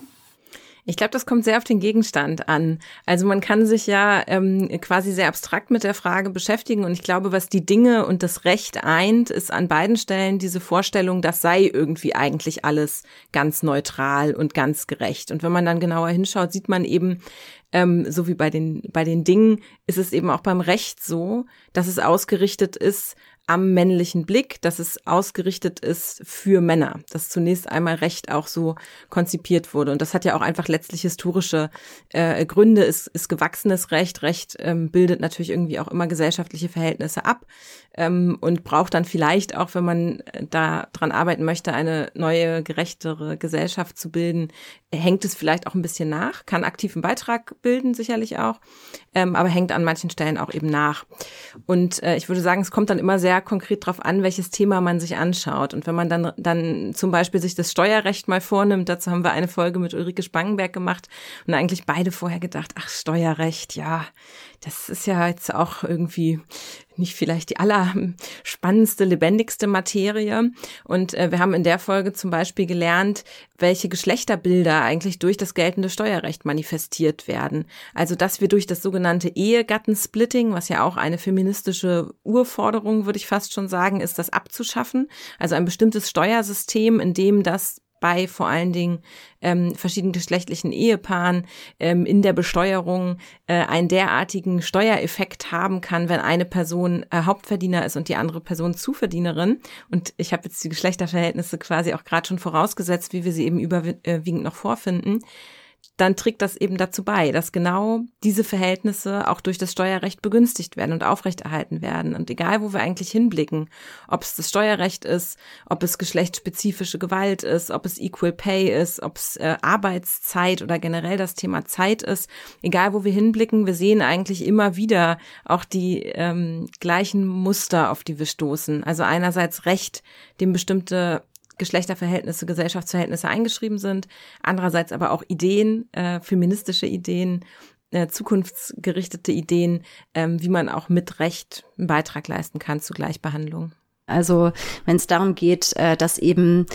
Ich glaube, das kommt sehr auf den Gegenstand an. Also man kann sich ja ähm, quasi sehr abstrakt mit der Frage beschäftigen und ich glaube, was die Dinge und das Recht eint, ist an beiden Stellen diese Vorstellung, das sei irgendwie eigentlich alles ganz neutral und ganz gerecht. Und wenn man dann genauer hinschaut, sieht man eben, ähm, so wie bei den, bei den Dingen, ist es eben auch beim Recht so, dass es ausgerichtet ist am männlichen Blick, dass es ausgerichtet ist für Männer, dass zunächst einmal Recht auch so konzipiert wurde. Und das hat ja auch einfach letztlich historische äh, Gründe, ist, ist gewachsenes Recht. Recht ähm, bildet natürlich irgendwie auch immer gesellschaftliche Verhältnisse ab ähm, und braucht dann vielleicht auch, wenn man äh, da dran arbeiten möchte, eine neue, gerechtere Gesellschaft zu bilden, hängt es vielleicht auch ein bisschen nach, kann aktiven Beitrag bilden, sicherlich auch, ähm, aber hängt an manchen Stellen auch eben nach. Und äh, ich würde sagen, es kommt dann immer sehr konkret darauf an, welches Thema man sich anschaut. Und wenn man dann, dann zum Beispiel sich das Steuerrecht mal vornimmt, dazu haben wir eine Folge mit Ulrike Spangenberg gemacht und eigentlich beide vorher gedacht, ach, Steuerrecht, ja, das ist ja jetzt auch irgendwie nicht vielleicht die allerspannendste, lebendigste Materie. Und äh, wir haben in der Folge zum Beispiel gelernt, welche Geschlechterbilder eigentlich durch das geltende Steuerrecht manifestiert werden. Also, dass wir durch das sogenannte Ehegattensplitting, was ja auch eine feministische Urforderung, würde ich fast schon sagen, ist, das abzuschaffen. Also ein bestimmtes Steuersystem, in dem das bei vor allen Dingen ähm, verschiedenen geschlechtlichen Ehepaaren ähm, in der Besteuerung äh, einen derartigen Steuereffekt haben kann, wenn eine Person äh, Hauptverdiener ist und die andere Person Zuverdienerin. Und ich habe jetzt die Geschlechterverhältnisse quasi auch gerade schon vorausgesetzt, wie wir sie eben überwiegend noch vorfinden dann trägt das eben dazu bei, dass genau diese Verhältnisse auch durch das Steuerrecht begünstigt werden und aufrechterhalten werden. Und egal, wo wir eigentlich hinblicken, ob es das Steuerrecht ist, ob es geschlechtsspezifische Gewalt ist, ob es Equal Pay ist, ob es äh, Arbeitszeit oder generell das Thema Zeit ist, egal, wo wir hinblicken, wir sehen eigentlich immer wieder auch die ähm, gleichen Muster, auf die wir stoßen. Also einerseits Recht, dem bestimmte Geschlechterverhältnisse, Gesellschaftsverhältnisse eingeschrieben sind, andererseits aber auch Ideen, äh, feministische Ideen, äh, zukunftsgerichtete Ideen, ähm, wie man auch mit Recht einen Beitrag leisten kann zu Gleichbehandlung. Also wenn es darum geht, äh, dass eben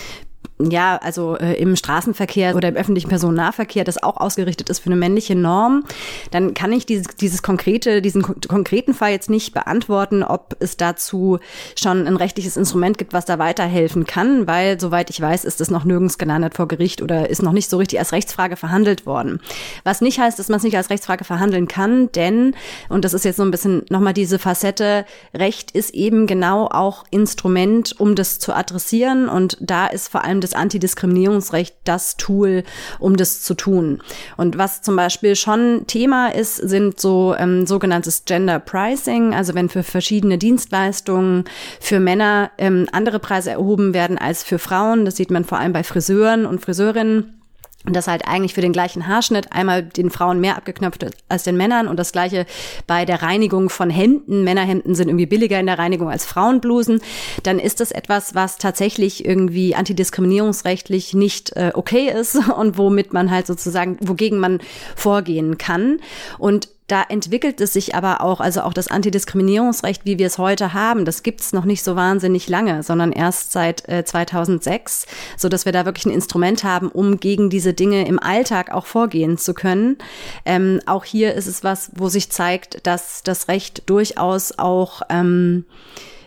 ja, also äh, im Straßenverkehr oder im öffentlichen Personennahverkehr, das auch ausgerichtet ist für eine männliche Norm, dann kann ich dieses, dieses konkrete, diesen konkreten Fall jetzt nicht beantworten, ob es dazu schon ein rechtliches Instrument gibt, was da weiterhelfen kann, weil, soweit ich weiß, ist es noch nirgends gelandet vor Gericht oder ist noch nicht so richtig als Rechtsfrage verhandelt worden. Was nicht heißt, dass man es nicht als Rechtsfrage verhandeln kann, denn, und das ist jetzt so ein bisschen nochmal diese Facette, Recht ist eben genau auch Instrument, um das zu adressieren und da ist vor allem das Antidiskriminierungsrecht das Tool, um das zu tun. Und was zum Beispiel schon Thema ist, sind so ähm, sogenanntes Gender Pricing, also wenn für verschiedene Dienstleistungen für Männer ähm, andere Preise erhoben werden als für Frauen. Das sieht man vor allem bei Friseuren und Friseurinnen Und das halt eigentlich für den gleichen Haarschnitt einmal den Frauen mehr abgeknöpft als den Männern und das gleiche bei der Reinigung von Hemden. Männerhemden sind irgendwie billiger in der Reinigung als Frauenblusen. Dann ist das etwas, was tatsächlich irgendwie antidiskriminierungsrechtlich nicht äh, okay ist *laughs* und womit man halt sozusagen, wogegen man vorgehen kann. Und da entwickelt es sich aber auch, also auch das Antidiskriminierungsrecht, wie wir es heute haben, das gibt es noch nicht so wahnsinnig lange, sondern erst seit äh, 2006, so dass wir da wirklich ein Instrument haben, um gegen diese Dinge im Alltag auch vorgehen zu können. Ähm, auch hier ist es was, wo sich zeigt, dass das Recht durchaus auch ähm,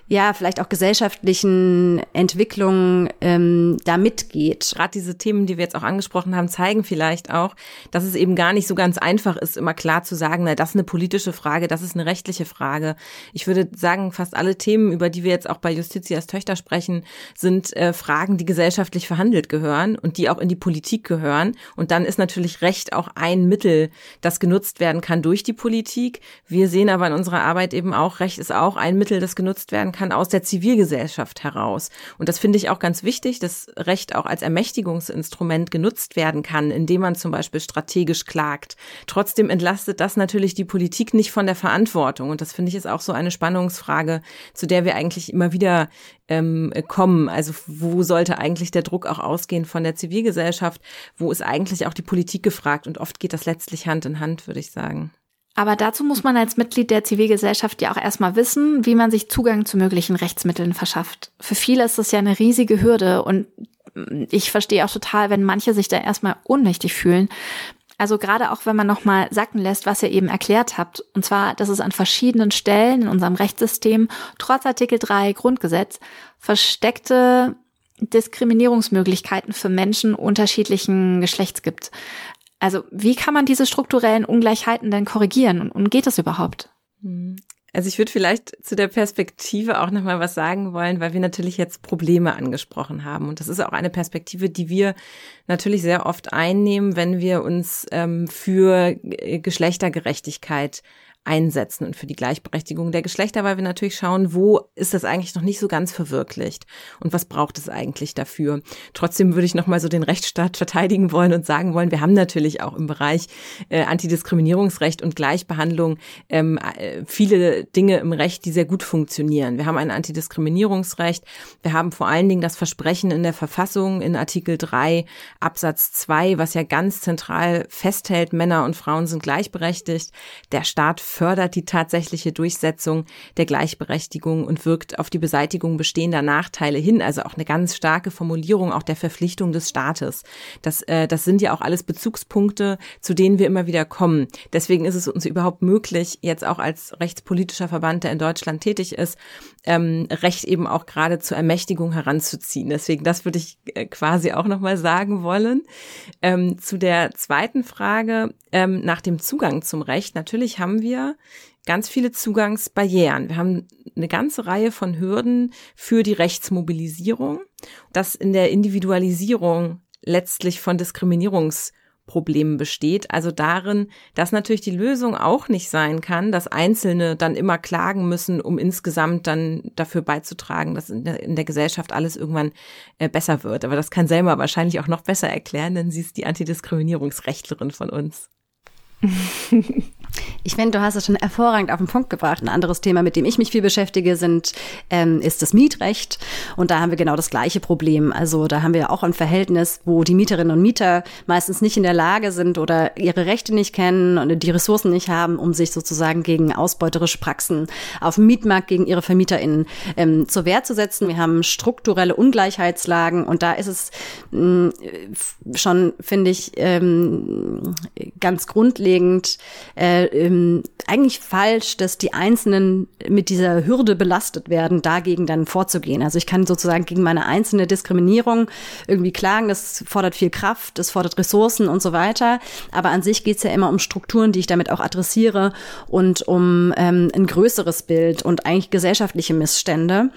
ja, vielleicht auch gesellschaftlichen Entwicklungen ähm, da mitgeht. Gerade diese Themen, die wir jetzt auch angesprochen haben, zeigen vielleicht auch, dass es eben gar nicht so ganz einfach ist, immer klar zu sagen, na, das ist eine politische Frage, das ist eine rechtliche Frage. Ich würde sagen, fast alle Themen, über die wir jetzt auch bei Justitias Töchter sprechen, sind äh, Fragen, die gesellschaftlich verhandelt gehören und die auch in die Politik gehören. Und dann ist natürlich Recht auch ein Mittel, das genutzt werden kann durch die Politik. Wir sehen aber in unserer Arbeit eben auch, Recht ist auch ein Mittel, das genutzt werden kann aus der Zivilgesellschaft heraus. Und das finde ich auch ganz wichtig, dass Recht auch als Ermächtigungsinstrument genutzt werden kann, indem man zum Beispiel strategisch klagt. Trotzdem entlastet das natürlich die Politik nicht von der Verantwortung. Und das finde ich ist auch so eine Spannungsfrage, zu der wir eigentlich immer wieder ähm, kommen. Also wo sollte eigentlich der Druck auch ausgehen von der Zivilgesellschaft? Wo ist eigentlich auch die Politik gefragt? Und oft geht das letztlich Hand in Hand, würde ich sagen. Aber dazu muss man als Mitglied der Zivilgesellschaft ja auch erstmal wissen, wie man sich Zugang zu möglichen Rechtsmitteln verschafft. Für viele ist das ja eine riesige Hürde und ich verstehe auch total, wenn manche sich da erstmal ohnmächtig fühlen. Also gerade auch wenn man nochmal sacken lässt, was ihr eben erklärt habt, und zwar, dass es an verschiedenen Stellen in unserem Rechtssystem, trotz Artikel 3 Grundgesetz, versteckte Diskriminierungsmöglichkeiten für Menschen unterschiedlichen Geschlechts gibt. Also wie kann man diese strukturellen Ungleichheiten denn korrigieren und, und geht das überhaupt? Hm. Also ich würde vielleicht zu der Perspektive auch noch mal was sagen wollen, weil wir natürlich jetzt Probleme angesprochen haben und das ist auch eine Perspektive, die wir natürlich sehr oft einnehmen, wenn wir uns ähm, für Geschlechtergerechtigkeit einsetzen und für die Gleichberechtigung der Geschlechter, weil wir natürlich schauen, wo ist das eigentlich noch nicht so ganz verwirklicht und was braucht es eigentlich dafür. Trotzdem würde ich noch mal so den Rechtsstaat verteidigen wollen und sagen wollen, wir haben natürlich auch im Bereich äh, Antidiskriminierungsrecht und Gleichbehandlung ähm, äh, viele Dinge im Recht, die sehr gut funktionieren. Wir haben ein Antidiskriminierungsrecht, wir haben vor allen Dingen das Versprechen in der Verfassung in Artikel 3 Absatz 2, was ja ganz zentral festhält, Männer und Frauen sind gleichberechtigt. Der Staat fördert die tatsächliche Durchsetzung der Gleichberechtigung und wirkt auf die Beseitigung bestehender Nachteile hin. Also auch eine ganz starke Formulierung auch der Verpflichtung des Staates. Das, äh, das sind ja auch alles Bezugspunkte, zu denen wir immer wieder kommen. Deswegen ist es uns überhaupt möglich, jetzt auch als rechtspolitischer Verband, der in Deutschland tätig ist, ähm, Recht eben auch gerade zur Ermächtigung heranzuziehen. Deswegen, das würde ich äh, quasi auch nochmal sagen wollen. Ähm, zu der zweiten Frage ähm, nach dem Zugang zum Recht. Natürlich haben wir ganz viele Zugangsbarrieren. Wir haben eine ganze Reihe von Hürden für die Rechtsmobilisierung, das in der Individualisierung letztlich von Diskriminierungsproblemen besteht. Also darin, dass natürlich die Lösung auch nicht sein kann, dass Einzelne dann immer klagen müssen, um insgesamt dann dafür beizutragen, dass in der, in der Gesellschaft alles irgendwann äh, besser wird. Aber das kann Selma wahrscheinlich auch noch besser erklären, denn sie ist die Antidiskriminierungsrechtlerin von uns. Ich finde, du hast es schon hervorragend auf den Punkt gebracht. Ein anderes Thema, mit dem ich mich viel beschäftige, sind, ähm, ist das Mietrecht. Und da haben wir genau das gleiche Problem. Also da haben wir auch ein Verhältnis, wo die Mieterinnen und Mieter meistens nicht in der Lage sind oder ihre Rechte nicht kennen und die Ressourcen nicht haben, um sich sozusagen gegen ausbeuterische Praxen auf dem Mietmarkt gegen ihre VermieterInnen ähm, zur Wehr zu setzen. Wir haben strukturelle Ungleichheitslagen und da ist es mh, schon, finde ich, ähm, ganz grundlegend, äh, ähm, eigentlich falsch, dass die Einzelnen mit dieser Hürde belastet werden, dagegen dann vorzugehen. Also ich kann sozusagen gegen meine einzelne Diskriminierung irgendwie klagen, das fordert viel Kraft, das fordert Ressourcen und so weiter. Aber an sich geht es ja immer um Strukturen, die ich damit auch adressiere und um ähm, ein größeres Bild und eigentlich gesellschaftliche Missstände.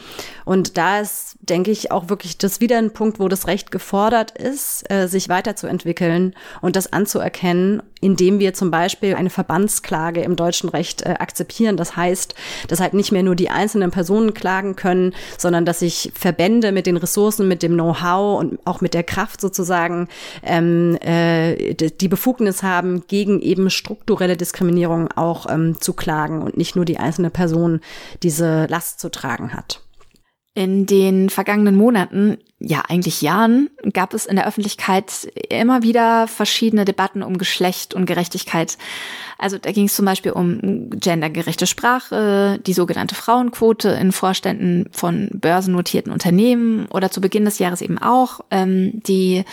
Und da ist, denke ich, auch wirklich das wieder ein Punkt, wo das Recht gefordert ist, äh, sich weiterzuentwickeln und das anzuerkennen, indem wir zum Beispiel eine Verbandsklage im deutschen Recht äh, akzeptieren. Das heißt, dass halt nicht mehr nur die einzelnen Personen klagen können, sondern dass sich Verbände mit den Ressourcen, mit dem Know-how und auch mit der Kraft sozusagen ähm, äh, die Befugnis haben, gegen eben strukturelle Diskriminierung auch ähm, zu klagen und nicht nur die einzelne Person diese Last zu tragen hat. In den vergangenen Monaten, ja eigentlich Jahren, gab es in der Öffentlichkeit immer wieder verschiedene Debatten um Geschlecht und Gerechtigkeit. Also da ging es zum Beispiel um gendergerechte Sprache, die sogenannte Frauenquote in Vorständen von börsennotierten Unternehmen oder zu Beginn des Jahres eben auch ähm, die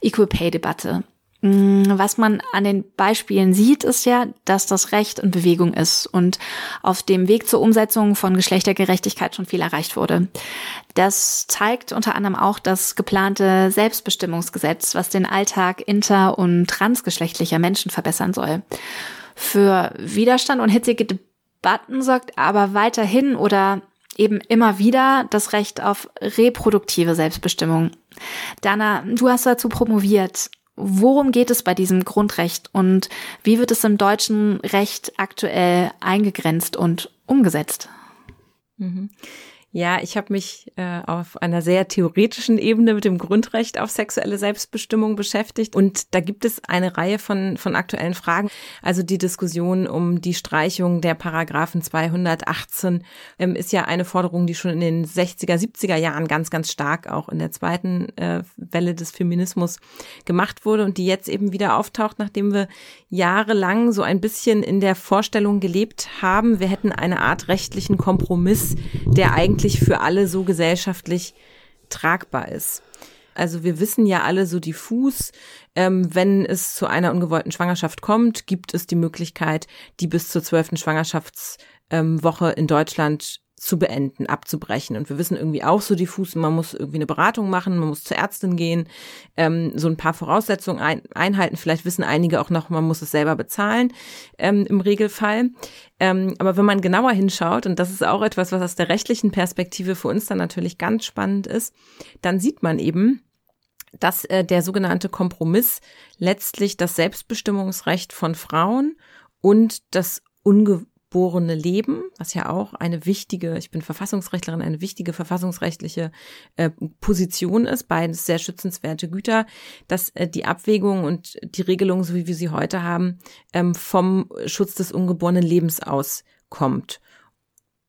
Equal Pay Debatte. Mm, was man an den Beispielen sieht, ist ja, dass das Recht in Bewegung ist und auf dem Weg zur Umsetzung von Geschlechtergerechtigkeit schon viel erreicht wurde. Das zeigt unter anderem auch das geplante Selbstbestimmungsgesetz, was den Alltag inter- und transgeschlechtlicher Menschen verbessern soll. Für Widerstand und hitzige Debatten sorgt aber weiterhin oder eben immer wieder das Recht auf reproduktive Selbstbestimmung. Dana, du hast dazu promoviert. Worum geht es bei diesem Grundrecht und wie wird es im deutschen Recht aktuell eingegrenzt und umgesetzt? Mhm. Ja, ich habe mich äh, auf einer sehr theoretischen Ebene mit dem Grundrecht auf sexuelle Selbstbestimmung beschäftigt. Und da gibt es eine Reihe von, von aktuellen Fragen. Also die Diskussion um die Streichung der Paragraphen 218 ähm, ist ja eine Forderung, die schon in den 60er, 70er Jahren ganz, ganz stark auch in der zweiten äh, Welle des Feminismus gemacht wurde und die jetzt eben wieder auftaucht, nachdem wir jahrelang so ein bisschen in der Vorstellung gelebt haben, wir hätten eine Art rechtlichen Kompromiss, der eigentlich eigentlich für alle so gesellschaftlich tragbar ist. Also wir wissen ja alle so diffus, ähm, wenn es zu einer ungewollten Schwangerschaft kommt, gibt es die Möglichkeit, die bis zur zwölften Schwangerschaftswoche in Deutschland zu beenden, abzubrechen. Und wir wissen irgendwie auch so diffus, man muss irgendwie eine Beratung machen, man muss zur Ärztin gehen, ähm, so ein paar Voraussetzungen ein, einhalten. Vielleicht wissen einige auch noch, man muss es selber bezahlen ähm, im Regelfall. Ähm, aber wenn man genauer hinschaut, und das ist auch etwas, was aus der rechtlichen Perspektive für uns dann natürlich ganz spannend ist, dann sieht man eben, dass äh, der sogenannte Kompromiss letztlich das Selbstbestimmungsrecht von Frauen und das unge geborene Leben, was ja auch eine wichtige, ich bin Verfassungsrechtlerin, eine wichtige verfassungsrechtliche äh, Position ist, beides sehr schützenswerte Güter, dass äh, die Abwägung und die Regelung, so wie wir sie heute haben, ähm, vom Schutz des ungeborenen Lebens auskommt.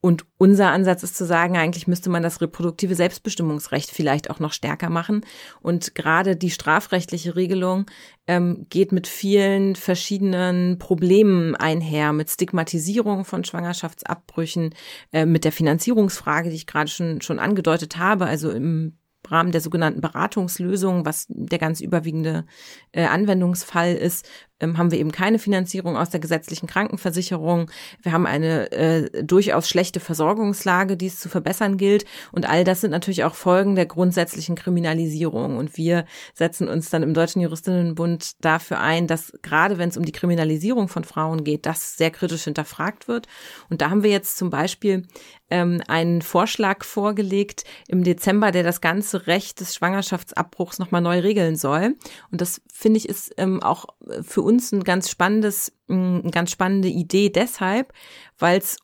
Und unser Ansatz ist zu sagen, eigentlich müsste man das reproduktive Selbstbestimmungsrecht vielleicht auch noch stärker machen. Und gerade die strafrechtliche Regelung ähm, geht mit vielen verschiedenen Problemen einher, mit Stigmatisierung von Schwangerschaftsabbrüchen, äh, mit der Finanzierungsfrage, die ich gerade schon, schon angedeutet habe, also im Rahmen der sogenannten Beratungslösung, was der ganz überwiegende äh, Anwendungsfall ist, haben wir eben keine Finanzierung aus der gesetzlichen Krankenversicherung. Wir haben eine äh, durchaus schlechte Versorgungslage, die es zu verbessern gilt. Und all das sind natürlich auch Folgen der grundsätzlichen Kriminalisierung. Und wir setzen uns dann im Deutschen Juristinnenbund dafür ein, dass gerade wenn es um die Kriminalisierung von Frauen geht, das sehr kritisch hinterfragt wird. Und da haben wir jetzt zum Beispiel ähm, einen Vorschlag vorgelegt im Dezember, der das ganze Recht des Schwangerschaftsabbruchs nochmal neu regeln soll. Und das finde ich ist ähm, auch für uns ein ganz spannendes, mm, eine ganz spannende Idee deshalb, weil es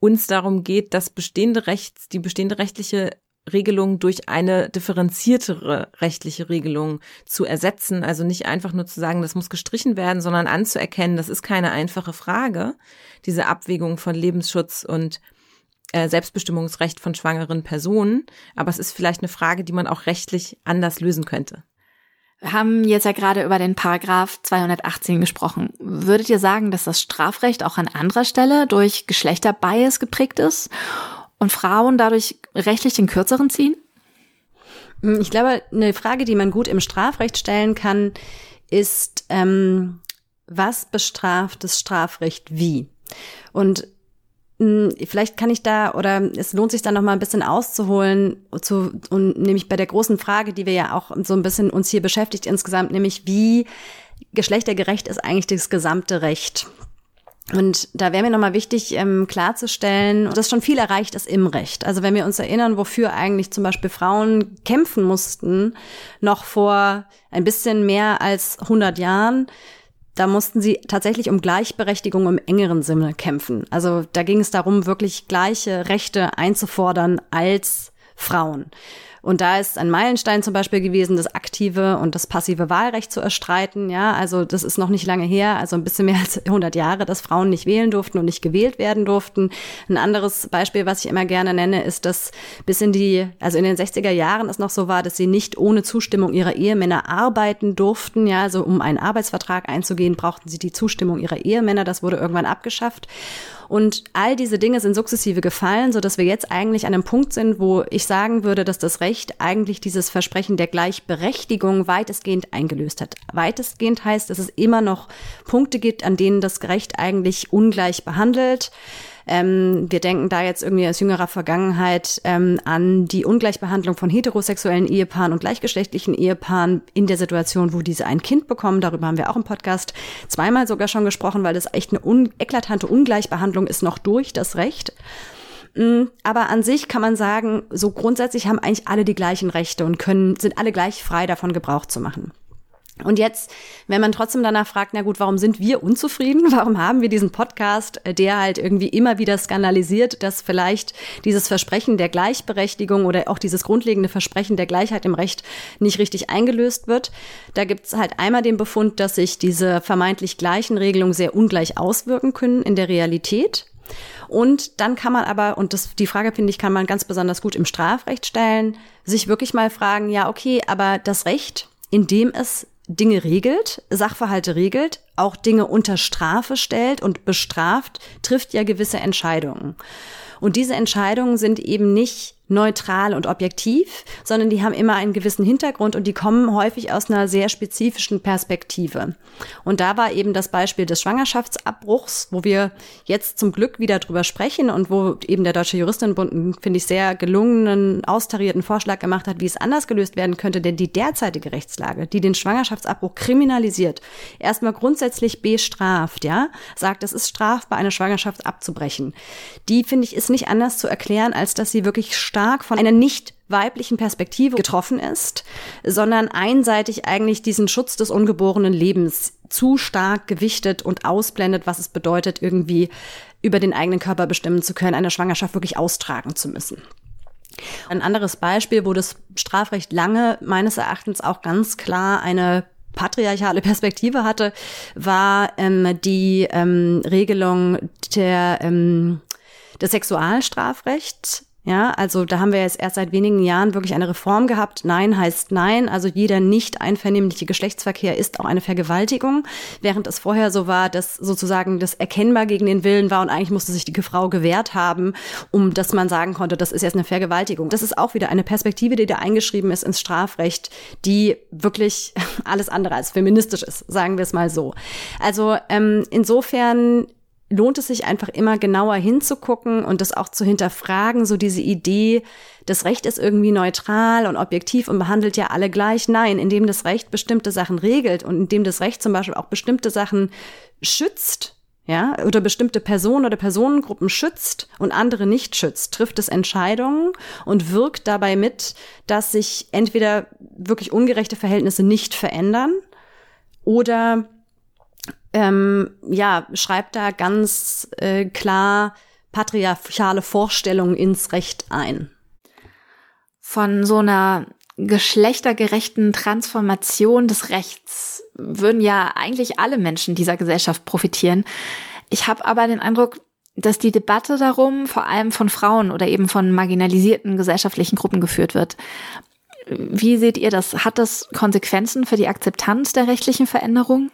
uns darum geht, das bestehende Rechts, die bestehende rechtliche Regelung durch eine differenziertere rechtliche Regelung zu ersetzen. Also nicht einfach nur zu sagen, das muss gestrichen werden, sondern anzuerkennen, das ist keine einfache Frage, diese Abwägung von Lebensschutz und äh, Selbstbestimmungsrecht von schwangeren Personen. Aber es ist vielleicht eine Frage, die man auch rechtlich anders lösen könnte. Wir haben jetzt ja gerade über den Paragraph 218 gesprochen. Würdet ihr sagen, dass das Strafrecht auch an anderer Stelle durch Geschlechterbias geprägt ist und Frauen dadurch rechtlich den kürzeren ziehen? Hm, ich glaube, eine Frage, die man gut im Strafrecht stellen kann, ist, ähm, was bestraft das Strafrecht wie? Und vielleicht kann ich da oder es lohnt sich da noch mal ein bisschen auszuholen zu und nämlich bei der großen Frage, die wir ja auch so ein bisschen uns hier beschäftigt insgesamt, nämlich wie geschlechtergerecht ist eigentlich das gesamte Recht? Und da wäre mir nochmal wichtig, ähm, klarzustellen, dass schon viel erreicht ist im Recht. Also wenn wir uns erinnern, wofür eigentlich zum Beispiel Frauen kämpfen mussten, noch vor ein bisschen mehr als 100 Jahren, da mussten sie tatsächlich um Gleichberechtigung im engeren Sinne kämpfen. Also da ging es darum, wirklich gleiche Rechte einzufordern als Frauen. Und da ist ein Meilenstein zum Beispiel gewesen, das aktive und das passive Wahlrecht zu erstreiten. Ja, also das ist noch nicht lange her, also ein bisschen mehr als 100 Jahre, dass Frauen nicht wählen durften und nicht gewählt werden durften. Ein anderes Beispiel, was ich immer gerne nenne, ist, dass bis in die, also in den 60er Jahren es noch so war, dass sie nicht ohne Zustimmung ihrer Ehemänner arbeiten durften. Ja, also um einen Arbeitsvertrag einzugehen, brauchten sie die Zustimmung ihrer Ehemänner. Das wurde irgendwann abgeschafft. Und all diese Dinge sind sukzessive gefallen, so dass wir jetzt eigentlich an einem Punkt sind, wo ich sagen würde, dass das Recht eigentlich dieses Versprechen der Gleichberechtigung weitestgehend eingelöst hat. Weitestgehend heißt, dass es immer noch Punkte gibt, an denen das Recht eigentlich ungleich behandelt. Ähm, wir denken da jetzt irgendwie aus jüngerer Vergangenheit ähm, an die Ungleichbehandlung von heterosexuellen Ehepaaren und gleichgeschlechtlichen Ehepaaren in der Situation, wo diese ein Kind bekommen. Darüber haben wir auch im Podcast zweimal sogar schon gesprochen, weil das echt eine un eklatante Ungleichbehandlung ist noch durch das Recht. Mm, aber an sich kann man sagen, so grundsätzlich haben eigentlich alle die gleichen Rechte und können, sind alle gleich frei davon Gebrauch zu machen. Und jetzt, wenn man trotzdem danach fragt, na gut, warum sind wir unzufrieden? *laughs* Warum haben wir diesen Podcast, äh, der halt irgendwie immer wieder skandalisiert, dass vielleicht dieses Versprechen der Gleichberechtigung oder auch dieses grundlegende Versprechen der Gleichheit im Recht nicht richtig eingelöst wird? Da gibt's halt einmal den Befund, dass sich diese vermeintlich gleichen Regelungen sehr ungleich auswirken können in der Realität. Und dann kann man aber, und das, die Frage finde ich, kann man ganz besonders gut im Strafrecht stellen, sich wirklich mal fragen, ja, okay, aber das Recht, in dem es Dinge regelt, Sachverhalte regelt, auch Dinge unter Strafe stellt und bestraft, trifft ja gewisse Entscheidungen. Und diese Entscheidungen sind eben nicht neutral und objektiv, sondern die haben immer einen gewissen Hintergrund und die kommen häufig aus einer sehr spezifischen Perspektive. Und da war eben das Beispiel des Schwangerschaftsabbruchs, wo wir jetzt zum Glück wieder drüber sprechen und wo eben der Deutsche Juristinnenbund einen, finde ich, sehr gelungenen, austarierten Vorschlag gemacht hat, wie es anders gelöst werden könnte. Denn die derzeitige Rechtslage, die den Schwangerschaftsabbruch kriminalisiert, erstmal grundsätzlich bestraft, ja, sagt, es ist strafbar, eine Schwangerschaft abzubrechen. Die, finde ich, ist nicht anders zu erklären, als dass sie wirklich stark von einer nicht weiblichen Perspektive getroffen ist, sondern einseitig eigentlich diesen Schutz des ungeborenen Lebens zu stark gewichtet und ausblendet, was es bedeutet, irgendwie über den eigenen Körper bestimmen zu können, eine Schwangerschaft wirklich austragen zu müssen. Ein anderes Beispiel, wo das Strafrecht lange meines Erachtens auch ganz klar eine patriarchale Perspektive hatte, war ähm, die ähm, Regelung der ähm, des Sexualstrafrechts. Ja, also da haben wir jetzt erst seit wenigen Jahren wirklich eine Reform gehabt. Nein heißt Nein. Also jeder nicht einvernehmliche Geschlechtsverkehr ist auch eine Vergewaltigung. Während es vorher so war, dass sozusagen das erkennbar gegen den Willen war und eigentlich musste sich die Frau gewehrt haben, um dass man sagen konnte, das ist jetzt eine Vergewaltigung. Das ist auch wieder eine Perspektive, die da eingeschrieben ist ins Strafrecht, die wirklich *laughs* alles andere als feministisch ist, sagen wir es mal so. Also ähm, insofern lohnt es sich einfach immer genauer hinzugucken und das auch zu hinterfragen, so diese Idee, das Recht ist irgendwie neutral und objektiv und behandelt ja alle gleich. Nein, indem das Recht bestimmte Sachen regelt und indem das Recht zum Beispiel auch bestimmte Sachen schützt, ja, oder bestimmte Personen oder Personengruppen schützt und andere nicht schützt, trifft es Entscheidungen und wirkt dabei mit, dass sich entweder wirklich ungerechte Verhältnisse nicht verändern oder ähm, ja, schreibt da ganz äh, klar patriarchale Vorstellungen ins Recht ein. Von so einer geschlechtergerechten Transformation des Rechts würden ja eigentlich alle Menschen dieser Gesellschaft profitieren. Ich habe aber den Eindruck, dass die Debatte darum vor allem von Frauen oder eben von marginalisierten gesellschaftlichen Gruppen geführt wird. Wie seht ihr das? Hat das Konsequenzen für die Akzeptanz der rechtlichen Veränderung?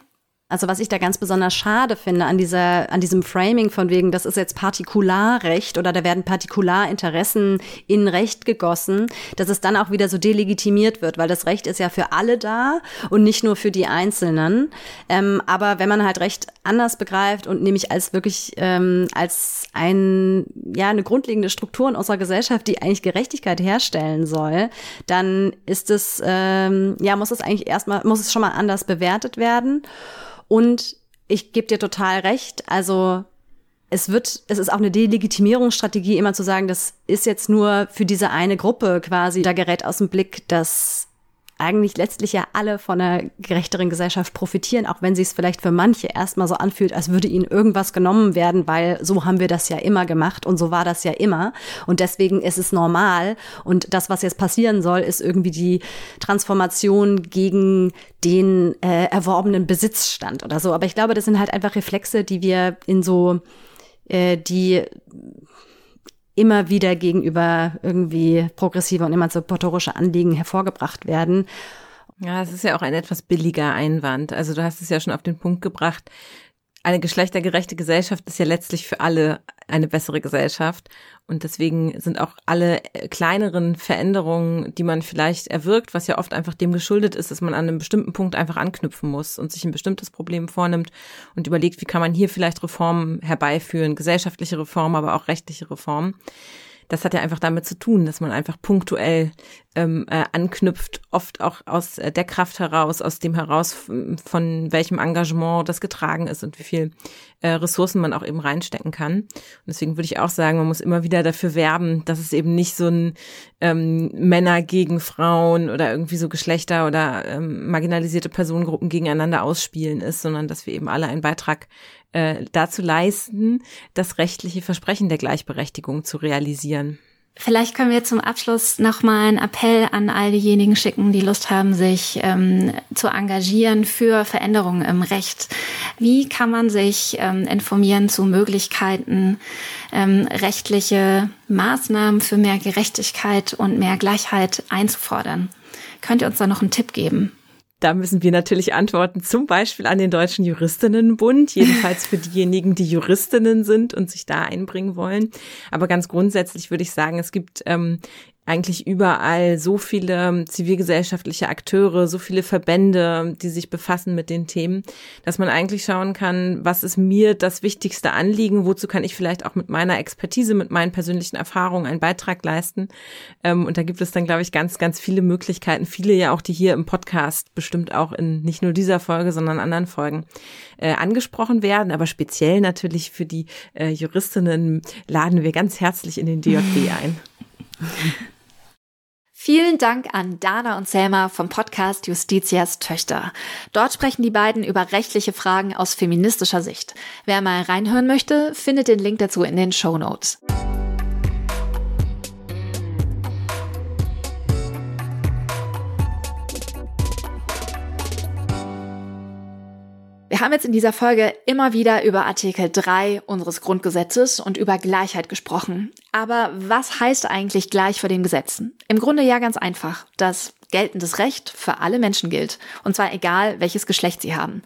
Also was ich da ganz besonders schade finde an dieser, an diesem Framing von wegen, das ist jetzt Partikularrecht oder da werden Partikularinteressen in Recht gegossen, dass es dann auch wieder so delegitimiert wird, weil das Recht ist ja für alle da und nicht nur für die Einzelnen. Ähm, aber wenn man halt Recht anders begreift und nämlich als wirklich ähm, als ein ja eine grundlegende Struktur in unserer Gesellschaft, die eigentlich Gerechtigkeit herstellen soll, dann ist es ähm, ja muss es eigentlich erstmal muss es schon mal anders bewertet werden. Und ich gebe dir total recht. Also es wird, es ist auch eine Delegitimierungsstrategie, immer zu sagen, das ist jetzt nur für diese eine Gruppe quasi. Da gerät aus dem Blick, dass eigentlich letztlich ja alle von einer gerechteren Gesellschaft profitieren, auch wenn sich es vielleicht für manche erstmal so anfühlt, als würde ihnen irgendwas genommen werden, weil so haben wir das ja immer gemacht und so war das ja immer. Und deswegen ist es normal. Und das, was jetzt passieren soll, ist irgendwie die Transformation gegen den äh, erworbenen Besitzstand oder so. Aber ich glaube, das sind halt einfach Reflexe, die wir in so äh, die immer wieder gegenüber irgendwie progressive und emanzipatorische Anliegen hervorgebracht werden. Ja, es ist ja auch ein etwas billiger Einwand. Also du hast es ja schon auf den Punkt gebracht. Eine geschlechtergerechte Gesellschaft ist ja letztlich für alle eine bessere Gesellschaft. Und deswegen sind auch alle äh, kleineren Veränderungen, die man vielleicht erwirkt, was ja oft einfach dem geschuldet ist, dass man an einem bestimmten Punkt einfach anknüpfen muss und sich ein bestimmtes Problem vornimmt und überlegt, wie kann man hier vielleicht Reformen herbeiführen, gesellschaftliche Reformen, aber auch rechtliche Reformen das hat ja einfach damit zu tun, dass man einfach punktuell ähm, äh, anknüpft, oft auch aus äh, der Kraft heraus, aus dem heraus, von welchem Engagement das getragen ist und wie viel äh, Ressourcen man auch eben reinstecken kann. Und deswegen würde ich auch sagen, man muss immer wieder dafür werben, dass es eben nicht so ein ähm, Männer gegen Frauen oder irgendwie so Geschlechter oder ähm, marginalisierte Personengruppen gegeneinander ausspielen ist, sondern dass wir eben alle einen Beitrag äh, dazu leisten, das rechtliche Versprechen der Gleichberechtigung zu realisieren. Vielleicht können wir zum Abschluss nochmal einen Appell an all diejenigen schicken, die Lust haben, sich ähm, zu engagieren für Veränderungen im Recht. Wie kann man sich ähm, informieren zu Möglichkeiten, ähm, rechtliche Maßnahmen für mehr Gerechtigkeit und mehr Gleichheit einzufordern? Könnt ihr uns da noch einen Tipp geben? Da müssen wir natürlich antworten, zum Beispiel an den Deutschen Juristinnenbund, jedenfalls für diejenigen, die Juristinnen sind und sich da einbringen wollen. Aber ganz grundsätzlich würde ich sagen, es gibt ähm, eigentlich überall so viele zivilgesellschaftliche Akteure, so viele Verbände, die sich befassen mit den Themen, dass man eigentlich schauen kann, was ist mir das wichtigste Anliegen, wozu kann ich vielleicht auch mit meiner Expertise, mit meinen persönlichen Erfahrungen einen Beitrag leisten. Ähm, und da gibt es dann, glaube ich, ganz, ganz viele Möglichkeiten, viele ja auch, die hier im Podcast bestimmt auch in nicht nur dieser Folge, sondern anderen Folgen äh, angesprochen werden, aber speziell natürlich für die äh, Juristinnen laden wir ganz herzlich in den DJB ein. *laughs* Vielen Dank an Dana und Selma vom Podcast Justitias Töchter. Dort sprechen die beiden über rechtliche Fragen aus feministischer Sicht. Wer mal reinhören möchte, findet den Link dazu in den Show Notes. Wir haben jetzt in dieser Folge immer wieder über Artikel 3 unseres Grundgesetzes und über Gleichheit gesprochen. Aber was heißt eigentlich gleich vor den Gesetzen? Im Grunde ja ganz einfach, dass geltendes Recht für alle Menschen gilt. Und zwar egal, welches Geschlecht sie haben.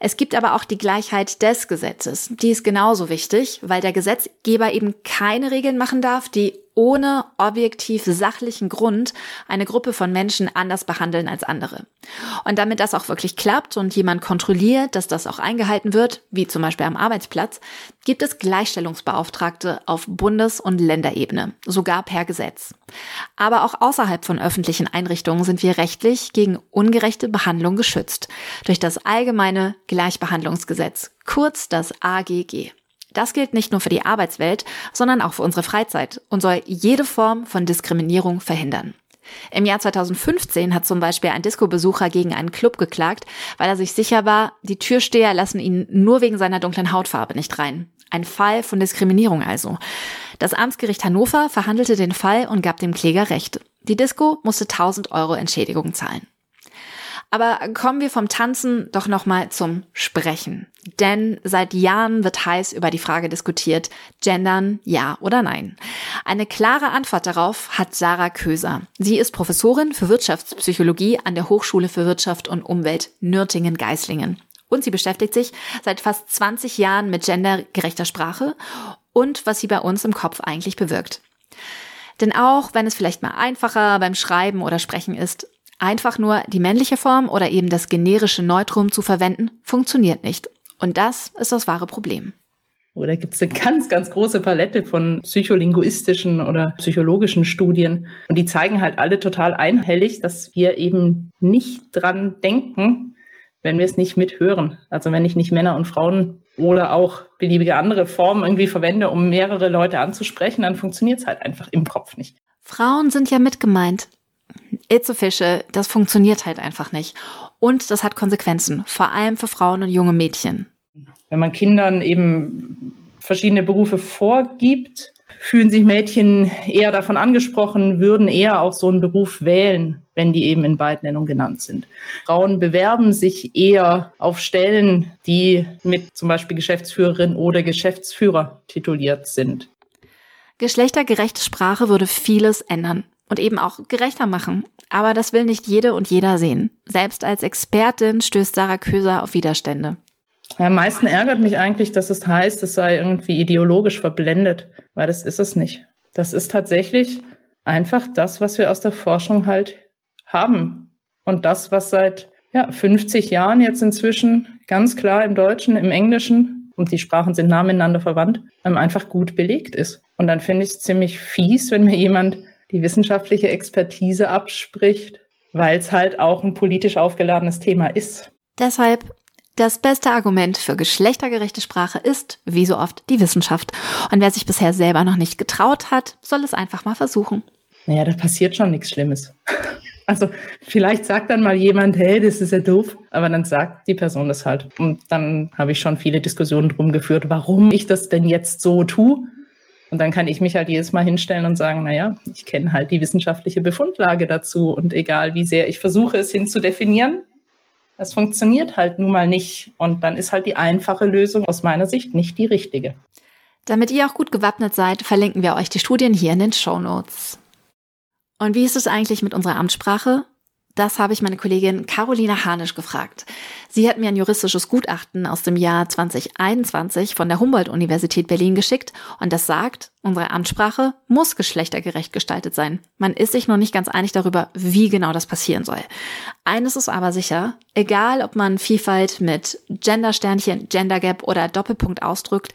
Es gibt aber auch die Gleichheit des Gesetzes. Die ist genauso wichtig, weil der Gesetzgeber eben keine Regeln machen darf, die ohne objektiv sachlichen Grund eine Gruppe von Menschen anders behandeln als andere. Und damit das auch wirklich klappt und jemand kontrolliert, dass das auch eingehalten wird, wie zum Beispiel am Arbeitsplatz, gibt es Gleichstellungsbeauftragte auf Bundes- und Länderebene, sogar per Gesetz. Aber auch außerhalb von öffentlichen Einrichtungen sind wir rechtlich gegen ungerechte Behandlung geschützt durch das allgemeine Gleichbehandlungsgesetz, kurz das AGG. Das gilt nicht nur für die Arbeitswelt, sondern auch für unsere Freizeit und soll jede Form von Diskriminierung verhindern. Im Jahr 2015 hat zum Beispiel ein Disco-Besucher gegen einen Club geklagt, weil er sich sicher war, die Türsteher lassen ihn nur wegen seiner dunklen Hautfarbe nicht rein. Ein Fall von Diskriminierung also. Das Amtsgericht Hannover verhandelte den Fall und gab dem Kläger Recht. Die Disco musste 1000 Euro Entschädigung zahlen. Aber kommen wir vom Tanzen doch nochmal zum Sprechen. Denn seit Jahren wird heiß über die Frage diskutiert, gendern ja oder nein. Eine klare Antwort darauf hat Sarah Köser. Sie ist Professorin für Wirtschaftspsychologie an der Hochschule für Wirtschaft und Umwelt Nürtingen-Geislingen. Und sie beschäftigt sich seit fast 20 Jahren mit gendergerechter Sprache und was sie bei uns im Kopf eigentlich bewirkt. Denn auch wenn es vielleicht mal einfacher beim Schreiben oder Sprechen ist, Einfach nur die männliche Form oder eben das generische Neutrum zu verwenden, funktioniert nicht. Und das ist das wahre Problem. Oder gibt es eine ganz, ganz große Palette von psycholinguistischen oder psychologischen Studien. Und die zeigen halt alle total einhellig, dass wir eben nicht dran denken, wenn wir es nicht mithören. Also wenn ich nicht Männer und Frauen oder auch beliebige andere Formen irgendwie verwende, um mehrere Leute anzusprechen, dann funktioniert es halt einfach im Kopf nicht. Frauen sind ja mitgemeint. It's official, das funktioniert halt einfach nicht. Und das hat Konsequenzen, vor allem für Frauen und junge Mädchen. Wenn man Kindern eben verschiedene Berufe vorgibt, fühlen sich Mädchen eher davon angesprochen, würden eher auch so einen Beruf wählen, wenn die eben in Beidnennung genannt sind. Frauen bewerben sich eher auf Stellen, die mit zum Beispiel Geschäftsführerin oder Geschäftsführer tituliert sind. Geschlechtergerechte Sprache würde vieles ändern und eben auch gerechter machen. Aber das will nicht jede und jeder sehen. Selbst als Expertin stößt Sarah Köser auf Widerstände. Ja, am meisten ärgert mich eigentlich, dass es heißt, es sei irgendwie ideologisch verblendet, weil das ist es nicht. Das ist tatsächlich einfach das, was wir aus der Forschung halt haben. Und das, was seit ja, 50 Jahren jetzt inzwischen ganz klar im Deutschen, im Englischen, und die Sprachen sind nah miteinander verwandt, ähm, einfach gut belegt ist. Und dann finde ich es ziemlich fies, wenn mir jemand die wissenschaftliche Expertise abspricht, weil es halt auch ein politisch aufgeladenes Thema ist. Deshalb das beste Argument für geschlechtergerechte Sprache ist, wie so oft, die Wissenschaft. Und wer sich bisher selber noch nicht getraut hat, soll es einfach mal versuchen. Naja, da passiert schon nichts Schlimmes. *laughs* Also vielleicht sagt dann mal jemand, hey, das ist ja doof, aber dann sagt die Person das halt. Und dann habe ich schon viele Diskussionen drum geführt, warum ich das denn jetzt so tue. Und dann kann ich mich halt jedes Mal hinstellen und sagen, naja, ich kenne halt die wissenschaftliche Befundlage dazu und egal wie sehr ich versuche, es hinzudefinieren, es funktioniert halt nun mal nicht. Und dann ist halt die einfache Lösung aus meiner Sicht nicht die richtige. Damit ihr auch gut gewappnet seid, verlinken wir euch die Studien hier in den Show Notes. Und wie ist es eigentlich mit unserer Amtssprache? Das habe ich meine Kollegin Carolina Hanisch gefragt. Sie hat mir ein juristisches Gutachten aus dem Jahr 2021 von der Humboldt-Universität Berlin geschickt und das sagt, unsere Amtssprache muss geschlechtergerecht gestaltet sein. Man ist sich noch nicht ganz einig darüber, wie genau das passieren soll. Eines ist aber sicher, egal ob man Vielfalt mit Gendersternchen, Gender Gap oder Doppelpunkt ausdrückt,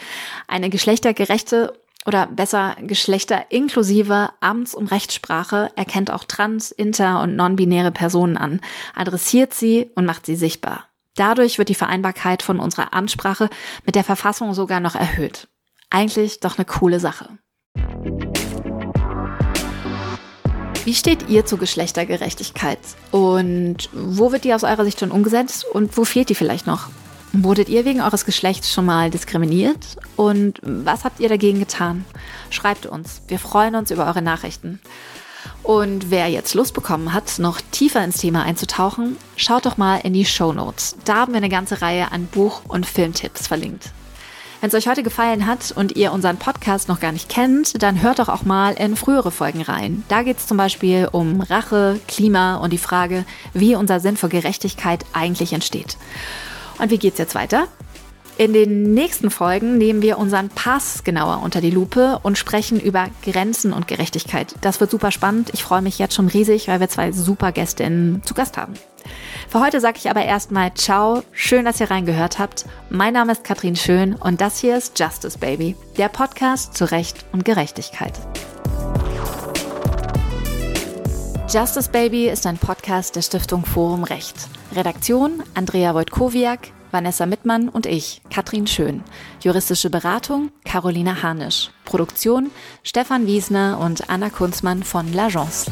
eine geschlechtergerechte oder besser geschlechterinklusive Amts- und Rechtssprache erkennt auch trans-, inter- und non-binäre Personen an, adressiert sie und macht sie sichtbar. Dadurch wird die Vereinbarkeit von unserer Amtssprache mit der Verfassung sogar noch erhöht. Eigentlich doch eine coole Sache. Wie steht ihr zu Geschlechtergerechtigkeit? Und wo wird die aus eurer Sicht schon umgesetzt und wo fehlt die vielleicht noch? Wurdet ihr wegen eures Geschlechts schon mal diskriminiert? Und was habt ihr dagegen getan? Schreibt uns. Wir freuen uns über eure Nachrichten. Und wer jetzt Lust bekommen hat, noch tiefer ins Thema einzutauchen, schaut doch mal in die Show Notes. Da haben wir eine ganze Reihe an Buch- und Filmtipps verlinkt. Wenn es euch heute gefallen hat und ihr unseren Podcast noch gar nicht kennt, dann hört doch auch mal in frühere Folgen rein. Da geht es zum Beispiel um Rache, Klima und die Frage, wie unser Sinn für Gerechtigkeit eigentlich entsteht. Und wie geht's jetzt weiter? In den nächsten Folgen nehmen wir unseren Pass genauer unter die Lupe und sprechen über Grenzen und Gerechtigkeit. Das wird super spannend. Ich freue mich jetzt schon riesig, weil wir zwei super Gästinnen zu Gast haben. Für heute sage ich aber erstmal Ciao. Schön, dass ihr reingehört habt. Mein Name ist Katrin Schön und das hier ist Justice Baby, der Podcast zu Recht und Gerechtigkeit. Justice Baby ist ein Podcast der Stiftung Forum Recht. Redaktion Andrea Wojtkowiak, Vanessa Mittmann und ich, Katrin Schön. Juristische Beratung Carolina Harnisch. Produktion Stefan Wiesner und Anna Kunzmann von L'Agence.